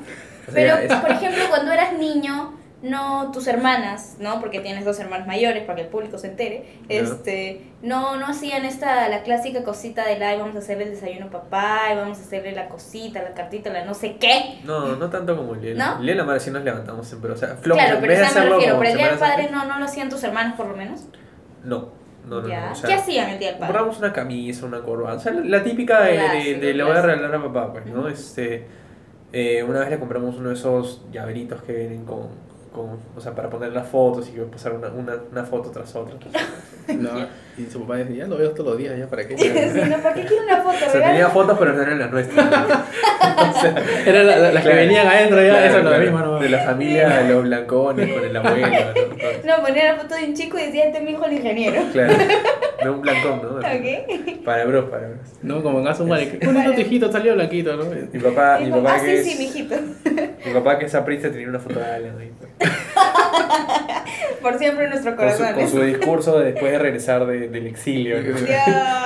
O sea, Pero, ya es- por ejemplo, cuando eras niño, no tus hermanas, ¿no? Porque tienes dos hermanos mayores para que el público se entere. Ya. Este, no no hacían esta la clásica cosita de la "Ay, vamos a hacerle el desayuno a papá, y vamos a hacerle la cosita, la cartita, la no sé qué. No, no tanto como el día. de la- ¿No? El día de la madre sí nos levantamos siempre, o sea, flojo. claro, pero de eso me refiero, pero el día del padre no no lo hacían tus hermanos por lo menos. No, no, no. no, o sea, ¿Qué hacían el día del padre? Compramos una camisa, una corbata, o sea, la, la típica de, de, Clásico, de le voy a regalar a papá, pues, ¿no? Este, eh, una vez le compramos uno de esos llaveritos que vienen con, con, o sea, para poner las fotos y que pasar una, una, una foto tras otra. tras otra. No, y su papá decía, ya lo veo todos los días, ya para qué. Sí, no, ¿para qué quiero una foto? O sea, verdad? tenía fotos, pero no eran las nuestras. O sea, Era la- la- las que venían adentro ya, claro, eso es lo claro, mismo, ¿no? De la familia de los blancones con el abuelo. ¿no? No, ponía la foto de un chico y decía, este es mi hijo el ingeniero. Claro, de un blancón, ¿no? Ok. Para bros, para bros. No, como en caso un marica. Un tu hijito salió blanquito, ¿no? Mi papá, mi papá ah, que sí, es, sí, mijito. mi papá que es aprista tenía una foto de Alan ahí. pues. Por siempre en nuestro Con su, corazón. con su discurso de después de regresar de- del exilio. ¿no? Dios.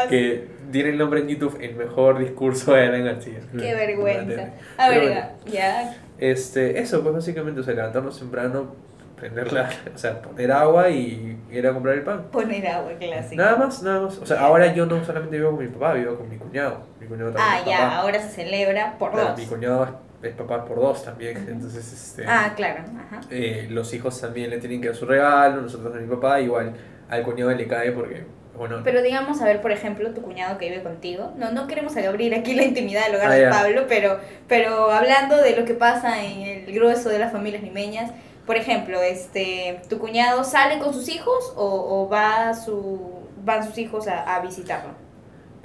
Que tiene el nombre en YouTube el mejor discurso de Alan García. Qué vergüenza. A ver, bueno, ya. Este, eso, pues básicamente, o sea, levantarnos temprano, prenderla, o sea, poner agua y ir a comprar el pan. Poner agua clásica. Nada más, nada más. O sea, ahora yo no solamente vivo con mi papá, vivo con mi cuñado. Mi cuñado también Ah, es ya, papá. ahora se celebra por dos. Mi cuñado es, papá por dos también, entonces, este, Ah, claro. Ajá. eh, los hijos también le tienen que dar su regalo, nosotros a mi papá, igual al cuñado le cae porque, bueno, Pero digamos, a ver, por ejemplo, tu cuñado que vive contigo. No, no queremos abrir aquí la intimidad del hogar Ah, de. Pablo, pero, pero hablando de lo que pasa en el grueso de las familias limeñas. Por ejemplo, este, ¿tu cuñado sale con sus hijos o, o va su, van sus hijos a, a visitarlo?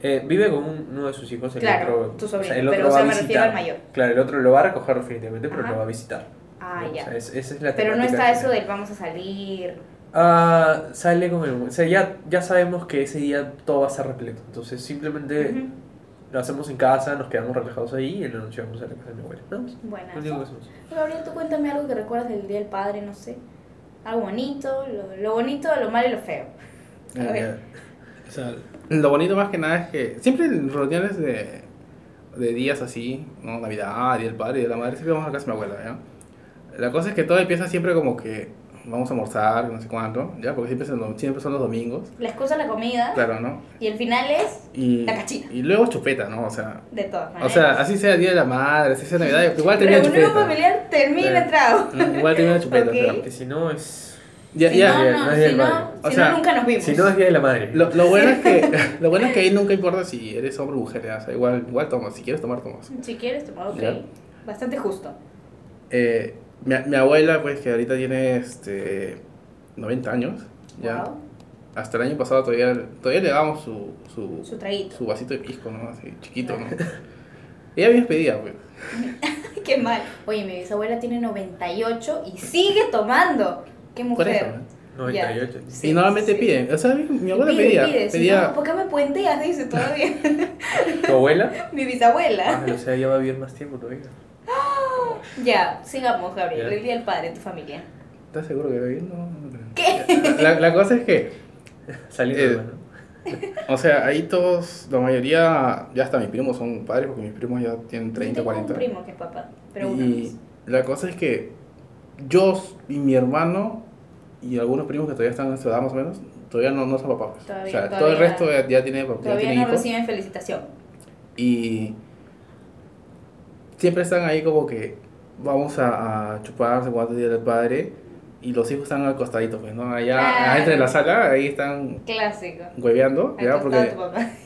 eh, vive con un- uno de sus hijos, el Claro, otro, tu sobrino, el otro pero, o va sea, a me refiero visitar. al mayor. Claro, el otro lo va a recoger definitivamente, pero Ajá. lo va a visitar. Ah, ¿no? O ya. sea, es- esa es la Pero no está eso del vamos a salir. Ah, sale con el... O sea, ya, ya sabemos que ese día todo va a estar repleto. Entonces simplemente. Lo hacemos en casa, nos quedamos relajados ahí y lo anunciamos a la casa de mi abuela. Único que hacemos. Gabriel, tú cuéntame algo que recuerdas del Día del Padre, no sé. Algo bonito, lo, lo bonito, lo malo y lo feo. A ver. Eh, O sea, lo bonito más que nada es que siempre en reuniones de, de días así, ¿no? Navidad, Día del Padre, Día de la Madre, siempre vamos a casa de mi abuela, ¿ya? La cosa es que todo empieza siempre como que vamos a almorzar, no sé cuánto, ¿ya? Porque siempre son, los- siempre son los domingos, La excusa es la comida claro, ¿no? y el final es Y, La cachina. y luego chupeta, ¿no? O sea, de todas o maneras. sea, así sea Día de la Madre, así sea Navidad, igual termina Reunión chupeta. familiar termina Claro. trago. ¿no? Igual termina chupeta, o sea, Ok. Que si no es... ya, si ya, no, no, no es si no, Padre. O si sea, no, nunca nos vimos. Si no es Día de la Madre. Lo, lo bueno es que lo bueno es que ahí nunca importa si eres hombre o mujer, o sea, igual, igual tomas, si quieres tomar, tomas. Si quieres, tomar, ok. Ya. Bastante justo. Eh, mi, mi abuela, pues, que ahorita tiene este, 90 años, ya. Wow. Hasta el año pasado todavía, todavía le dábamos su, su, Su traguito. su vasito de pisco, ¿no? Así, chiquito, ¿no? Ella bien despedida, pues. Qué mal. Oye, mi bisabuela tiene 98 y sigue tomando. Qué Por mujer. eso, ¿no? 98. Sí, y normalmente sí. piden, o sea, mi, mi abuela Pide, pedía, pide, si pedía, no, ¿Por qué me puenteas? Dice todavía. ¿Tu abuela? mi bisabuela. Ah, o sea, ella va a vivir más tiempo todavía. Ya, sigamos, Gabriel. Ya. El día del padre en tu familia. ¿estás seguro que va bien? No. ¿Qué? La, la cosa es que Saliendo, Eh. O sea, ahí todos, la mayoría, ya hasta mis primos son padres porque mis primos ya tienen Yo 30, tengo 40. un primo que es papá, pero uno y más. la cosa es que yo y mi hermano y algunos primos que todavía están en nuestra edad más o menos, todavía no, no son papás. Todavía- o sea, todo todavía- el resto ya, ya tiene, ya Todavía tiene no hijos. reciben felicitación. Y siempre están ahí como que vamos a, a chupar, no sé cuántos días del padre. Y los hijos están al costadito, pues, ¿no? Allá, Claro. adentro de la sala, ahí están Clásico. hueveando, ¿ya? Porque.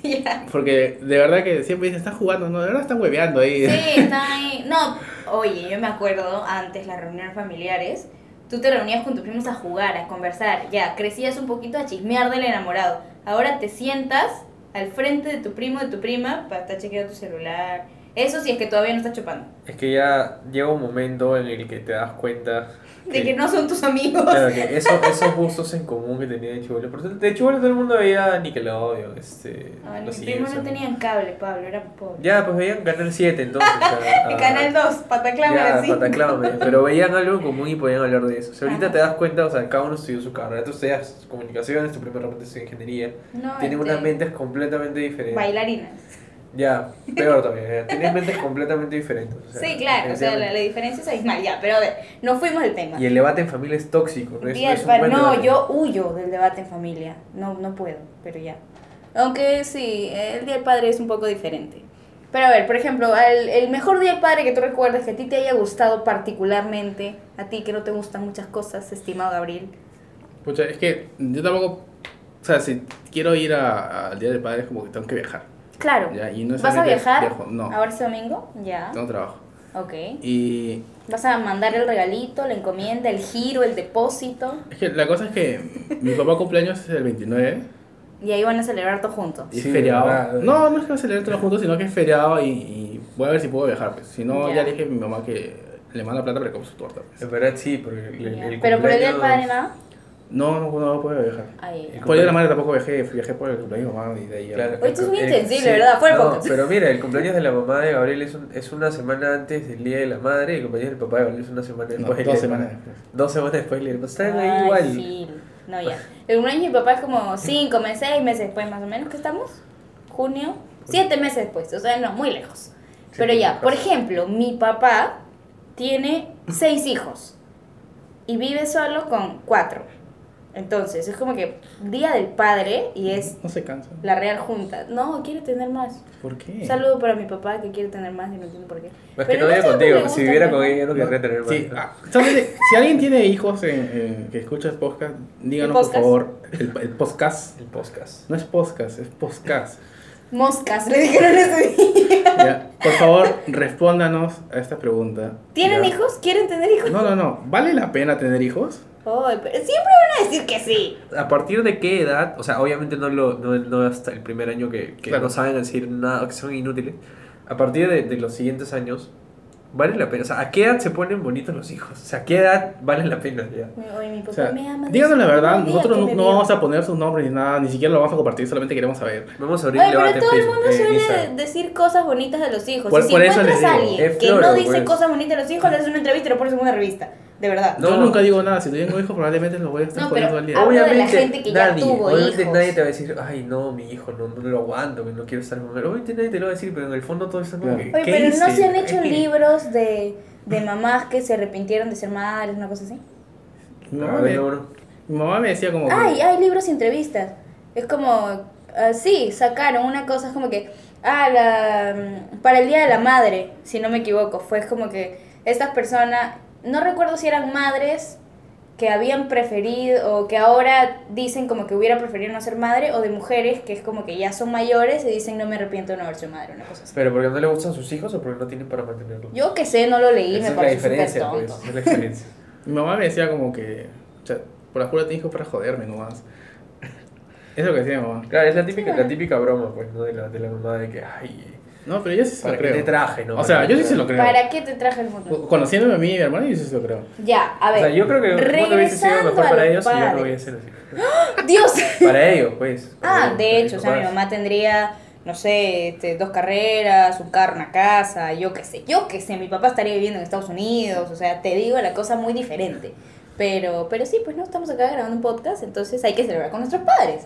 Porque de verdad que siempre dicen, están jugando, no, de verdad están hueveando ahí. Sí, está ahí. No, oye, yo me acuerdo antes las reuniones familiares. Tú te reunías con tus primos a jugar, a conversar. Ya, crecías un poquito a chismear del enamorado. Ahora te sientas al frente de tu primo, de tu prima, para estar chequeando tu celular. Eso sí es que todavía no estás chupando. Es que ya llega un momento en el que te das cuenta De que no son tus amigos. Claro, que eso, esos gustos en común que tenía de chivolo. Porque de chivolo todo el mundo veía Nickelodeon, este. Los mis primos no tenían cable, Pablo, eran pobres. Ya, pues veían Canal 7 entonces. El ah, canal 2, Pataclán Ya, así. Pataclán, veían, pero veían algo en común y podían hablar de eso. O sea, ahorita Ajá. te das cuenta, o sea, cada uno estudió su carrera. Tú estudias comunicaciones, tu de repente estudia ingeniería. No, Tienen este, unas mentes completamente diferentes. Bailarinas. Ya, peor todavía. ya. Tienen mentes completamente diferentes. o sea, sí, claro, o sea, la, la diferencia es abismal. Ya, pero a ver, nos fuimos del tema. Y el debate en familia es tóxico, ¿no? Es, Día es un No, debate. yo huyo del debate en familia. No, no puedo, pero ya. Aunque sí, el Día del Padre es un poco diferente. Pero a ver, por ejemplo, el, el mejor Día del Padre que tú recuerdas que a ti te haya gustado particularmente, a ti que no te gustan muchas cosas, estimado Gabriel. Pucha, es que yo tampoco, o sea, si quiero ir a- al Día del Padre es como que tengo que viajar. Claro. Ya, y no ¿Vas a viajar? viajo, no, Ahora este domingo, ya. tengo trabajo. Ok. Y Vas a mandar el regalito, la encomienda, el giro, el depósito. Es que la cosa es que mi papá cumpleaños es el 29 Y ahí van a celebrar todo juntos. y es Sí, feriado. verdad. No, no es que va a celebrar todos juntos, sino que es feriado y, y voy a ver si puedo viajar. Pues. Si no, Ya. ya le dije a mi mamá que le manda plata para que compre su torta. pues. En verdad sí, porque el, el- Pero por el día del cumpleaños- padre nada. No, no, no puedo viajar. El Por el día de la madre tampoco viajé, viajé por el cumpleaños de mi mamá y de ahí. Claro, esto es muy insensible, ¿verdad? Fuera no, podcast. pero mira, el cumpleaños de la mamá de Gabriel es, un- es una semana antes del día de la madre y el cumpleaños del papá de Gabriel es una semana No, después del dos día del semanas después. Dos semanas después del. Están ahí igual. Phil. No, ya. El cumpleaños de mi papá es como cinco meses, seis meses después más o menos que estamos. Junio. Siete meses después. O sea, no, muy lejos. Pero ya, por ejemplo, mi papá tiene seis hijos. Y vive solo con cuatro. Entonces, es como que Día del Padre y es No se cansa. la Real Junta. No, quiere tener más. ¿Por qué? Un saludo para mi papá que quiere tener más y no entiendo por qué. Es que Pero no vive sé por qué contigo. le Si viviera con ella, no querría tener más. Sí, ah, ¿sabes? si alguien tiene hijos en, en- que escucha el podcast, díganos por podcast? favor. El, el podcast. El podcast. No es podcast, es podcast. Moscas, le dijeron ese día. Ya, Por favor, respóndanos a esta pregunta. ¿Tienen Ya. hijos? ¿Quieren tener hijos? No, no, no. ¿Vale la pena tener hijos? Ay, pero siempre van a decir que sí. ¿A partir de qué edad? O sea, obviamente no, lo, no, no hasta el primer año que, que Claro. no saben decir nada, que son inútiles. A partir de, de los siguientes años, vale la pena. O sea, ¿a qué edad se ponen bonitos los hijos? O sea, ¿a qué edad vale la pena ya? Oye, mi papá O sea, me ama. díganos la verdad, "No, nosotros no, no vio". vamos a poner sus nombres ni nada, ni siquiera lo vamos a compartir, solamente queremos saber. Vamos a abrir Oye, pero todo el mundo suele Instagram. decir cosas bonitas de los hijos. Por- y si por eso encuentras a alguien es que floro, no dice pues. cosas bonitas de los hijos, le haces una entrevista y lo pones en una revista. De verdad. No. Yo nunca digo nada, si tengo hijos probablemente los voy a estar No, todo el día. hablo de la Obviamente, gente que ya nadie, tuvo obviamente hijos. nadie te va a decir, ay no, mi hijo, no, no lo aguanto, que no quiero estar con él. Obviamente nadie te lo va a decir, pero en el fondo todo está como Claro. que, Oye, ¿qué pero no hice? se han hecho que- libros de, de mamás que se arrepintieron de ser madres, una cosa así. Mi mamá, me, no, no. mi mamá me decía como que- Ay, hay libros y entrevistas. Es como, ah, sí, sacaron una cosa, es como que, ah, la, mm, para el Día de la Madre, si no me equivoco, fue como que estas personas, no recuerdo si eran madres que habían preferido o que ahora dicen como que hubiera preferido no ser madre o de mujeres que es como que ya son mayores y dicen no me arrepiento de no haber sido madre, una cosa así. Pero porque no le gustan sus hijos o porque no tienen para mantenerlos. Yo que sé, no lo leí, Esa me es la pareció súper diferencia, tonto. pues. esa Es la diferencia. Mi mamá me decía como que, o sea, por la jura te dijo para joderme nomás. Es lo que decía mi mamá. Claro, es la típica, Sí, la típica broma, pues, ¿no? De la, de la mamá de que, ay, No, pero yo sí se ¿para lo qué creo. te traje, no? O sea, yo sí se lo creo. ¿Para qué te traje el mundo? Conociéndome a mí y a mi hermano, yo sí se lo creo. Ya, a O ver. sea, yo creo que el mundo hubiese sido regresando mejor a para los ellos y yo no padres. voy a ser así. Dios. Para ellos, pues. Ah, Para- de hecho, o mis sea, mi papás. mamá tendría, no sé, este, dos carreras, un carro, una casa, yo qué sé, yo qué sé, mi papá estaría viviendo en Estados Unidos, o sea, te digo la cosa muy diferente. Pero, pero sí, pues no, estamos acá grabando un podcast, entonces hay que celebrar con nuestros padres.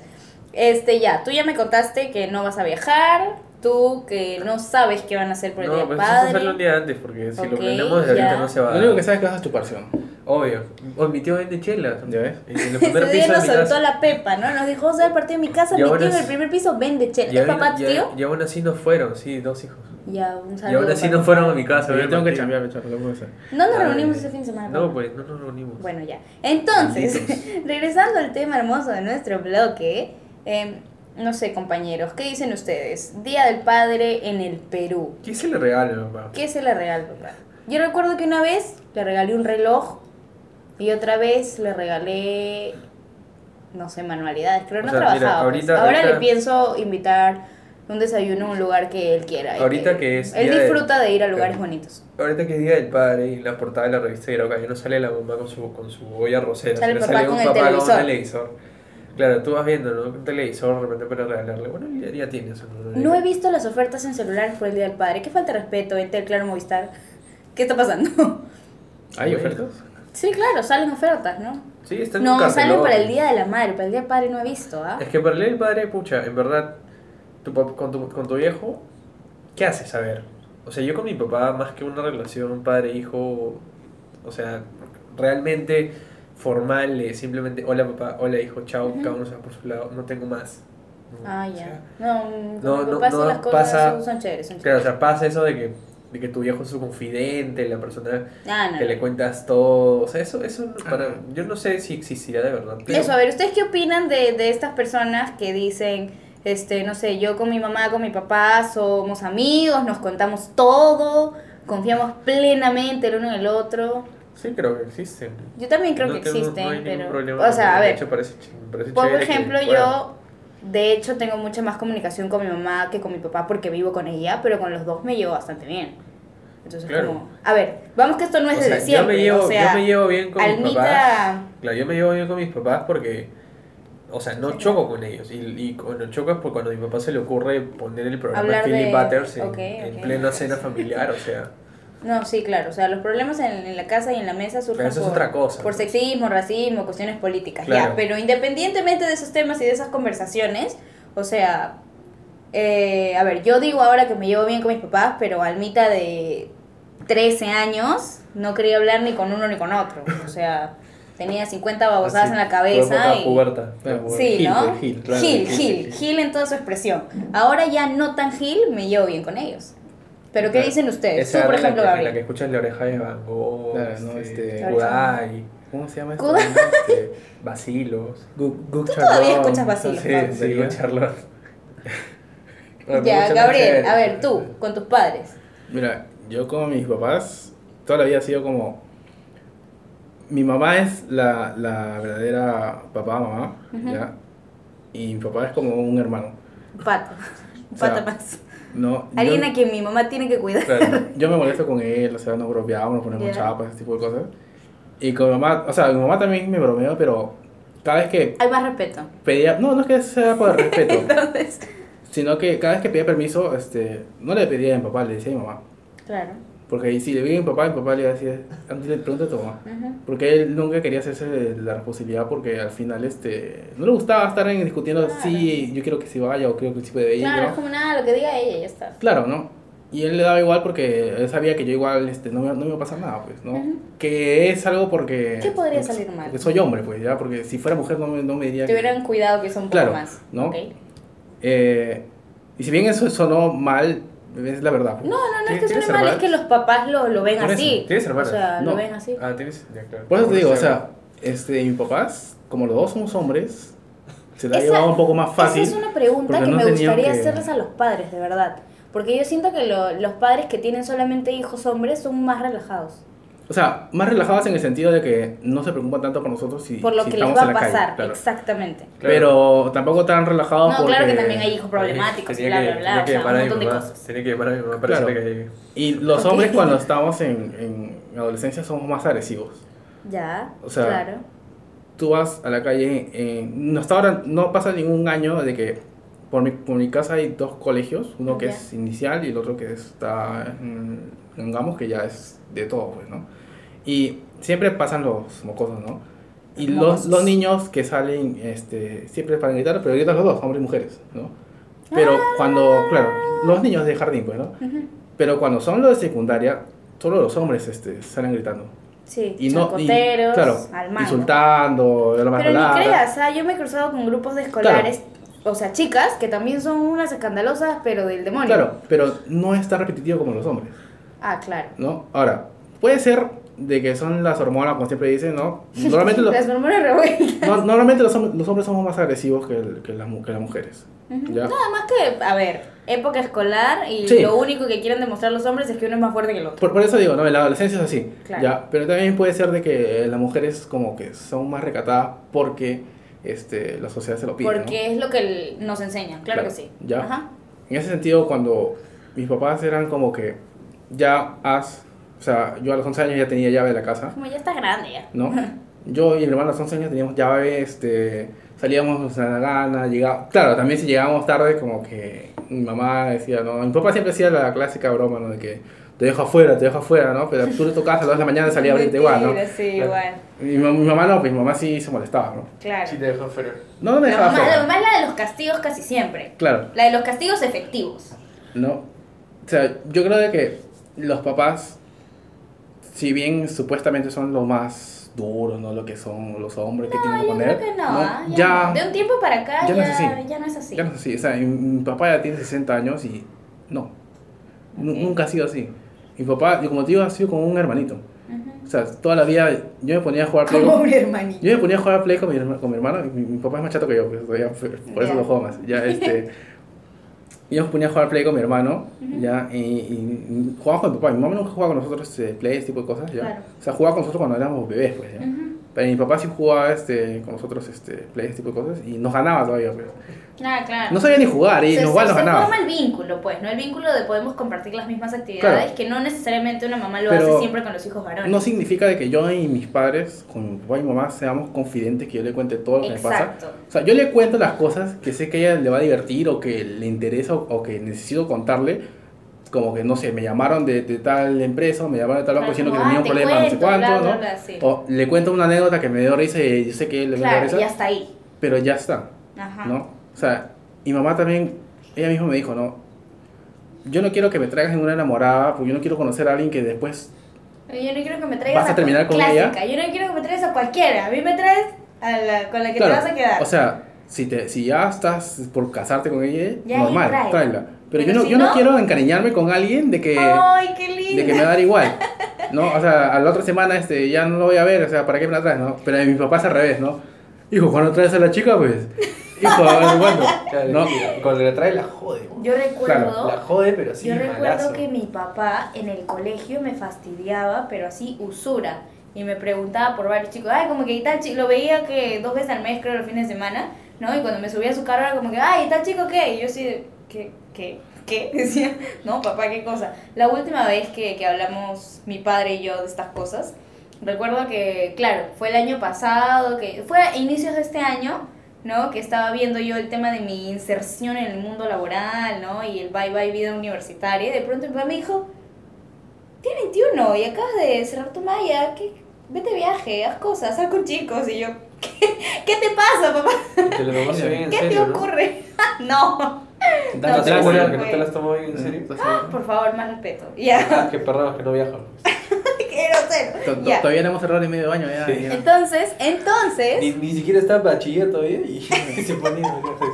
Este, ya, tú ya me contaste que no vas a viajar, tú que no sabes qué van a hacer por el No, día pues del eso es hacerlo un padre. día antes, porque si Ok, lo planeamos desde ahorita no se va a Lo único dar. que sabes es que vas a chuparción. Obvio. O mi tío vende chela. ¿Ya ves? Y en el Ese primer día piso de nos soltó casa. la pepa, ¿no? Nos dijo, vamos a ver el partido en mi casa, Y mi tío en el primer piso vende chela. Y ¿Es aún- papá tu tío? Y aún así no fueron, sí, dos hijos. Ya, un Y aún así no fueron a mi casa. Pero yo tengo que cambiar, pechar, no. No nos Ay. reunimos ese fin de semana. No, pues, no nos reunimos. Bueno, ya. Entonces, regresando al tema hermoso de nuestro bloque, eh, no sé, compañeros, ¿qué dicen ustedes? Día del Padre en el Perú. ¿Qué se le regala, papá? ¿Qué se le regala, papá? Yo recuerdo que una vez le regalé un reloj y otra vez le regalé, no sé, manualidades, pero O no sea, mira, trabajaba. pues. Ahora ahorita- le pienso invitar un desayuno a un lugar que él quiera. Ahorita que es Él de- disfruta de ir a lugares bonitos. Ahorita que es Día del Padre y la portada de la revista Grauca ya no sale la mamá con su, con su olla rosera, Sale el papá con un el papá con un televisor. Claro, tú vas viendo, ¿no? Un televisor de repente para regalarle. Bueno, ya, ya tienes. No he visto las ofertas en celulares por el Día del Padre. Qué falta de respeto, Entel, Claro, Movistar. ¿Qué está pasando? ¿Hay ofertas? sí, claro, salen ofertas, ¿no? Sí, está en un No, salen para el Día de la Madre. Para el Día del Padre no he visto, ¿ah? Es que para el Día del Padre, pucha, en verdad, tu pap- con, tu, con tu viejo, ¿qué haces? A ver. O sea, yo con mi papá, más que una relación padre-hijo, o sea, realmente formal, eh, simplemente hola papá, hola hijo, chao, Ujú. cada uno se va por su lado, no tengo más. No, Ah, o ya. sea, No, mm, no, no, no las cosas pasa- son, son chéveres, son Claro, o chéveres. sea, pasa eso de que, de que tu viejo es su confidente, la persona Ah, no, que no. le cuentas todo. O sea, eso, eso Ah. para, yo no sé si existirá de verdad. pero- Eso, a ver, ¿ustedes qué opinan de, de estas personas que dicen, este, no sé, yo con mi mamá, con mi papá somos amigos, nos contamos todo, confiamos plenamente el uno en el otro. Sí, creo que existen. Yo también creo No que tengo- existen, no hay pero... problema O sea, a ver, hecho, parece parece por chévere que ejemplo, puedan. yo de hecho tengo mucha más comunicación con mi mamá que con mi papá porque vivo con ella, pero con los dos me llevo bastante bien. Entonces, Claro. como... A ver, vamos que esto no es O sea, desde siempre, yo me llevo, o sea... yo me llevo bien con mis Almita- papás. Claro, yo me llevo bien con mis papás porque, o sea, no choco con ellos. Y, y cuando choco es porque cuando a mi papá se le ocurre poner el programa Hablar Philip de- Butters en, ok, en ok. plena cena familiar, o sea. No, sí, claro. O sea, los problemas en, en la casa y en la mesa surgen es por, otra cosa, por sexismo, racismo, cuestiones políticas. Claro. Ya, pero independientemente de esos temas y de esas conversaciones, o sea, eh, a ver, yo digo ahora que me llevo bien con mis papás, pero Almita de 13 años no quería hablar ni con uno ni con otro. O sea, tenía 50 babosadas así, en la cabeza y... puberta. Sí, Gil, ¿no? Gil, Gil, Gil. Gil en toda su expresión. Ahora ya no tan Gil, me llevo bien con ellos. ¿Pero qué dicen ustedes? Esa Tú, por la ejemplo, que- Gabriel. La que escuchas la oreja de Van Gogh, Claro, ¿no? este, Este- Kudai, ¿Cómo se llama esto? Este, Basilos. Tú todavía escuchas Basilos, Sí, sí, Sí, ya. Charlotte. Ya, Gabriel, a ver, tú, con tus padres. Mira, yo con mis papás, toda la vida ha sido como... Mi mamá es la, la verdadera papá, mamá. ¿ya? Y mi papá es como un hermano, Pato. Un O sea, Pato más. ¿No? Alguien Yo- a quien mi mamá tiene que cuidar. Claro, yo me molesto con él, o sea, nos bromeamos, nos ponemos chapas, ese tipo de cosas. Y con mi mamá, o sea, mi mamá también me bromeo, pero cada vez que Hay más respeto. pedía, no, no es que sea por respeto, Entonces, sino que cada vez que pedía permiso, este, no le pedía a mi papá, le decía a mi mamá. claro. Porque si le veía a mi papá, mi papá le iba a decir, "Antes le pregunta a tu mamá. Ujú. Porque él nunca quería hacerse la responsabilidad porque al final este, no le gustaba estar en discutiendo Claro. si yo quiero que se vaya o creo que sí puede ir. Claro, ¿no? es como nada, lo que diga ella, ya está. Claro, ¿no? Y él le daba igual porque él sabía que yo igual este, no, me, no me iba a pasar nada, pues, ¿no? Ujú. Que es algo porque... ¿Qué podría porque- salir mal? Porque soy hombre, pues, ¿ya? Porque si fuera mujer no me, no me diría Te que- hubieran cuidado que son un poco Claro, más. ¿no? Ok. Eh, y si bien eso sonó mal, es la verdad. No, no, no es que ¿Tienes suene mal, es que los papás lo, lo ven así. ¿tienes hermanas? O sea, No. lo ven así. Ah, tienes. Ya, claro. Por eso te digo, o sea, este, mis papás, como los dos somos hombres, se la ha llevado un poco más fácil. Esa es una pregunta que no me gustaría que- hacerles a los padres, de verdad. Porque yo siento que lo- los padres que tienen solamente hijos hombres son más relajados. O sea, más relajadas en el sentido de que no se preocupan tanto por nosotros si, Por lo si que les estamos va en a la calle, pasar, claro. exactamente. Claro. Pero tampoco tan relajados No, porque... claro que también hay hijos problemáticos, Tenía bla, que- bla, bla. tenía O que sea, llamar un a mi montón de mamá, cosas. Tenía que llamar a mi mamá para Claro. decirle que... Y los hombres cuando estamos en, en adolescencia somos más agresivos. Ya, O sea, claro. Tú vas a la calle, eh, no, hasta ahora no pasa ningún año de que por mi, por mi casa hay dos colegios, uno que es inicial y el otro que está en, en Gamos, que ya es de todo, pues, ¿no? Y siempre pasan los mocosos, ¿no? Y los, los niños que salen este, siempre para gritar, pero gritan los dos, hombres y mujeres, ¿no? Pero cuando, claro, los niños de jardín, pues, ¿no? Ujú. Pero cuando son los de secundaria, solo los hombres este, salen gritando. Sí, Y no, y, claro, insultando, de la más Pero ni creas, ¿ah? yo me he cruzado con grupos de escolares, o sea, chicas, que también son unas escandalosas, pero del demonio. Claro, pero no es tan repetitivo como los hombres, Ah, claro. ¿no? Ahora, puede ser de que son las hormonas, como siempre dicen, ¿no? Normalmente, los, Las hormonas revueltas. no- normalmente los, los hombres somos más agresivos que, el- que, las, mu- que las mujeres. Ujú. ¿ya? Nada más que, a ver, época escolar y Sí. lo único que quieren demostrar los hombres es que uno es más fuerte que el otro. Por, por eso digo, ¿no? En la adolescencia es así, Claro. ¿ya? Pero también puede ser de que eh, las mujeres como que son más recatadas porque este, la sociedad se lo pide, ¿no? Porque es lo que nos enseñan, claro, Claro, que sí. ya. Ajá. En ese sentido, cuando mis papás eran como que ya has, o sea, yo a los 11 años ya tenía llave de la casa, Como ya estás grande ya. ¿no? Yo y mi hermano a los 11 años teníamos llave, este, salíamos a la gana, llegaba, claro, también si llegábamos tarde, como que mi mamá decía, no, mi papá siempre hacía la clásica broma, ¿no? De que te dejo afuera, te dejo afuera, ¿no? Pero tú de tu casa a las 2 de la mañana salía a abrirte igual, ¿no? Sí, Claro. igual. Mi, mi mamá no, pues mi mamá sí se molestaba, ¿no? Claro. Sí te dejó fuera. No, no me La dejaba mamá, la mamá es la de los castigos casi siempre. Claro. La de los castigos efectivos. ¿no? O sea, yo creo de que los papás, si bien supuestamente son los más duros, ¿no? Lo que son los hombres que tienen que Yo poner, creo que no, ¿no? ¿ah? ya, ya, no. De un tiempo para acá ya ya, no es así. ya no es así. ya no es así. O sea, mi, mi papá ya tiene 60 años y no, Nu- Ok. nunca ha sido así. Mi papá, y como te digo, ha sido como un hermanito. Ujú. O sea, toda la vida yo me ponía a jugar Play. Como un hermanito. Yo me ponía a jugar Play con mi, con mi hermano, mi, mi papá es más chato que yo, pues, todavía, por eso Ya. lo juego más. Ya, este, Y yo me ponía a jugar Play con mi hermano, ¿ya? Y, y, y jugábamos con mi papá. Mi mamá nunca jugaba con nosotros este, Play, ese tipo de cosas, ¿ya? Claro. O sea, jugaba con nosotros cuando éramos bebés, pues, ¿ya? Pero mi papá sí jugaba este, con nosotros este, Play, ese tipo de cosas. Y nos ganaba todavía, pues. Ah, claro. No sabía ni jugar y se, nos igual se- nos se ganaba. forma el vínculo, pues, ¿no? El vínculo de podemos compartir las mismas actividades, Claro. que no necesariamente una mamá lo Pero hace siempre con los hijos varones. No significa de que yo y mis padres, con mi papá y mi mamá, seamos confidentes que yo le cuente todo lo que me Exacto. pasa. O sea, yo le cuento las cosas que sé que a ella le va a divertir o que le interesa o, o que necesito contarle. Como que, no sé, me llamaron de, de tal empresa o me llamaron de tal banco diciendo que tenía ah, un problema, no sé cuento, cuánto, bla, bla, ¿no? bla, sí. O le cuento una anécdota que me dio risa y yo sé que le dio Claro, risa, y hasta ahí. pero ya está, Ajá. ¿no? O sea, mi mamá también, ella misma me dijo, ¿no? Yo no quiero que me traigas en una enamorada, porque yo no quiero conocer a alguien que después Yo no quiero que me traigas ¿Vas a terminar con clásica. Yo no quiero que me traigas a cualquiera. A mí me traes a la con la que Claro, te vas a quedar. O sea, si, te, si ya estás por casarte con ella, Ya, normal, ya, tráela. Pero, Pero yo, no, si yo no no- quiero encariñarme con alguien de que, Ay, qué lindo. de que me va a dar igual. ¿no? O sea, a la otra semana este, ya no lo voy a ver, o sea, ¿para qué me la traes? ¿no? Pero mi papá es al revés, ¿no? Hijo, cuando traes a la chica, pues. Hijo, a ver cuándo. Claro, ¿no? cuando le trae la jode. Yo recuerdo, Claro, La jode, pero sí. yo recuerdo malazo. que mi papá en el colegio me fastidiaba, pero así usura. Y me preguntaba por varios chicos, ay, como que y tal chico, lo veía que dos veces al mes, creo, los fines de semana, ¿no? Y cuando me subía a su carro era como que, ay, ¿y tal chico qué? Y yo de, ¿qué? ¿Qué? ¿Qué? Decía, no, papá, ¿qué cosa? La última vez que, que hablamos mi padre y yo de estas cosas, recuerdo que, claro, fue el año pasado, que fue a inicios de este año, ¿no? Que estaba viendo yo el tema de mi inserción en el mundo laboral, ¿no? Y el bye bye vida universitaria. Y de pronto mi papá me dijo, tienes 21 y acabas de cerrar tu malla, ¿qué? vete viaje, haz cosas, sal con chicos. Y yo, ¿qué, ¿Qué te pasa, papá? Bien en ¿Qué serio, te ¿no? ocurre? no. Dale, ¿Estás No, sí, que no te las bien en serio? ¿Estás seguro? Por favor, más respeto. Ya, Ah, qué perros que no viajan. qué grosero. Todavía no hemos cerrado ni medio año ya. Sí. ya. Entonces, entonces... Ni, ni siquiera está bachiller todavía y se pone.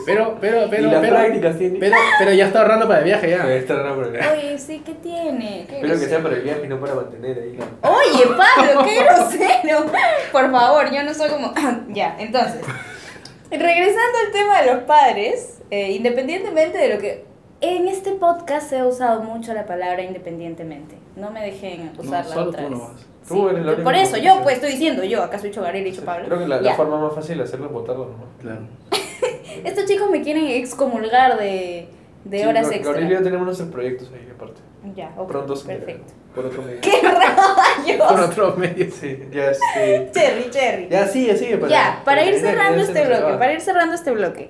Pero, pero, pero, y las pero, prácticas tiene. pero, pero ya está ahorrando para el viaje ya. Estar raro por el viaje. Oye, sí, ¿qué tiene? ¿Qué Espero que sea para el viaje y no para mantener ahí la. Oye, Pablo, qué grosero. Por favor, yo no soy como. ya, entonces. Regresando al tema de los padres, eh, independientemente de lo que. En este podcast se ha usado mucho la palabra independientemente. No me dejen No, usarla solo otra tú vez. nomás. Tú eres la única por eso, yo pues estoy diciendo yo, acaso he dicho Gabriel y dicho Pablo. Creo que la, Ya. la forma más fácil de hacerlo es votarlo nomás. Claro. Estos chicos me quieren excomulgar de, de Sí, horas extra. Gabriel y yo tenemos nuestros proyectos ahí aparte. Ya, ok, Pronto se perfecto. Por otro medio. ¡Qué Por rayos! otros medios. Sí, ya este. Cherry, cherry. Ya sigue, sigue. Para, ya, para ir que ya- cerrando ya este bloque, para ir cerrando este bloque.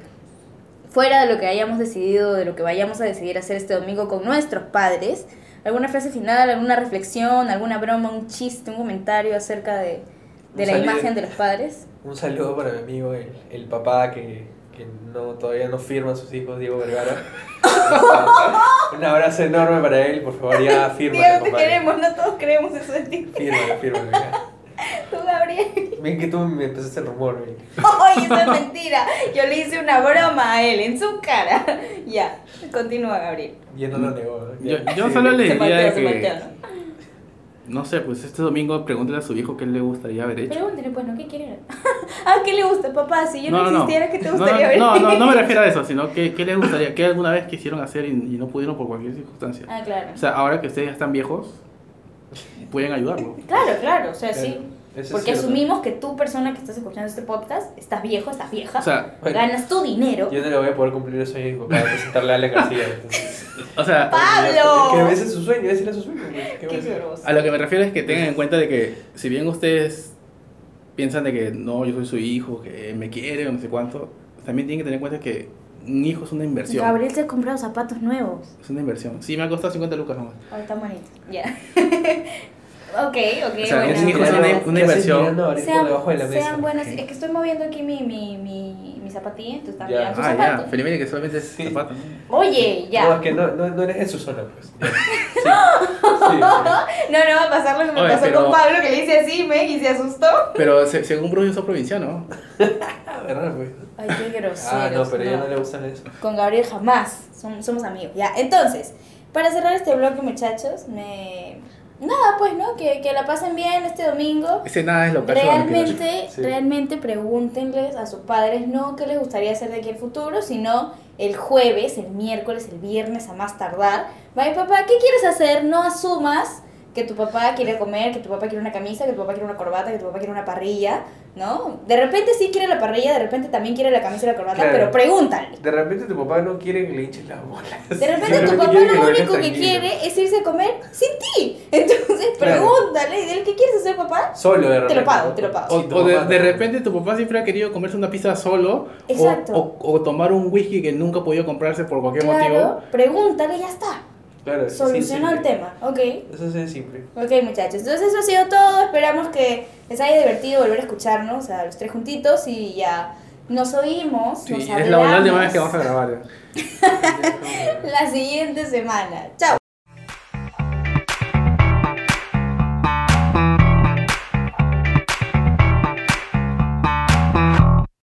Fuera de lo que hayamos decidido, de lo que vayamos a decidir hacer este domingo con nuestros padres, ¿alguna frase final, alguna reflexión, alguna broma, un chiste, un comentario acerca de, de la saludo. imagen de los padres? Un saludo para mi amigo, el, el papá que, que no, todavía no firma a sus hijos, Diego Vergara. Un abrazo enorme para él, por favor, ya firma. Diego, te queremos, no todos creemos eso de ti. Fírmalo, fírmalo. ya. Tú, Gabriel. Bien que tú me empezaste el rumor, güey. Ay, eso es mentira. Yo le hice una broma a él en su cara. Ya, continúa, Gabriel. Y él no lo negó. Yo, yo sí. solo le diría se que, ¿no? no sé, pues este domingo pregúntale a su hijo qué le gustaría haber hecho. Pregúntale, pues, ¿no? ¿Qué quiere? ah, ¿qué le gusta, papá? Si yo no, No, no, existiera, ¿qué te No, gustaría ver? no, no, no me refiero a eso, sino que qué les gustaría, qué alguna vez quisieron hacer y, y no pudieron por cualquier circunstancia. Ah, claro. O sea, ahora que ustedes ya están viejos, pueden ayudarlo. Claro, claro, o sea, Claro, sí. eso Porque cierto. asumimos que tú, persona que estás escuchando este podcast, estás viejo, estás vieja, O sea, Bueno. ganas tu dinero. Yo no le voy a poder cumplir el sueño de mi papá de presentarle a Ale García. entonces. o sea, ¡Pablo! Que ese es su sueño, ese era su sueño. ¿Qué Qué a lo que me refiero es que tengan en cuenta de que si bien ustedes piensan de que no, yo soy su hijo, que me quiere o no sé cuánto, también tienen que tener en cuenta que un hijo es una inversión. Gabriel se ha comprado zapatos nuevos. Es una inversión. Sí, me ha costado 50 lucas nomás. Está bonito. Ya. ok, ok, O sea, bueno. un hijo es una- una ¿Qué haces inversión. Sean, debajo de la mesa? sean buenos. Es que estoy moviendo aquí mi, mi, mi, mi zapatilla, entonces están Ya. Ah, ya. Felizmente que solamente es Sí. zapatos. ¿no? Oye, ya. No, es que no, no, no eres en su zona, pues. Ya. Sí. Sí, No, no va a pasar lo que me Oye, pasó pero- con Pablo, que le hice así, me y se asustó. Pero se- según Bruce, yo soy provinciano. ¿verdad, pues? Ay, qué grosero. Ah, no, pero a ella no le gustan eso. Con Gabriel jamás. Som- somos amigos. Ya, entonces, para cerrar este bloque, muchachos, me. Nada, pues, ¿no? Que, que la pasen bien este domingo. Ese nada es lo que Realmente, Sí. realmente pregúntenles a sus padres no qué les gustaría hacer de aquí al futuro, sino el jueves, el miércoles, el viernes a más tardar, va mi papá, ¿qué quieres hacer? No asumas que tu papá quiere comer, que tu papá quiere una camisa, que tu papá quiere una corbata, que tu papá quiere una parrilla, ¿no? De repente sí quiere la parrilla, de repente también quiere la camisa y la corbata, Claro. pero pregúntale. De repente tu papá no quiere que le hinches las bolas. De repente tu papá lo único que quiere es irse a comer sin ti. Entonces Claro. pregúntale, dile, ¿qué quieres hacer papá? Solo de Te repente. lo pago, te lo pago. O, Sí, o de, papá de repente tu papá siempre ha querido comerse una pizza solo o, Exacto. o, o tomar un whisky que nunca ha podido comprarse por cualquier Claro, motivo. pregúntale y ya está. Claro, sí, el tema, ok. Eso es simple. Ok, muchachos. Entonces, eso ha sido todo. Esperamos que les haya divertido volver a escucharnos a los tres juntitos y ya nos oímos. Sí, nos es la última vez que vamos a grabar. la siguiente semana. Chao.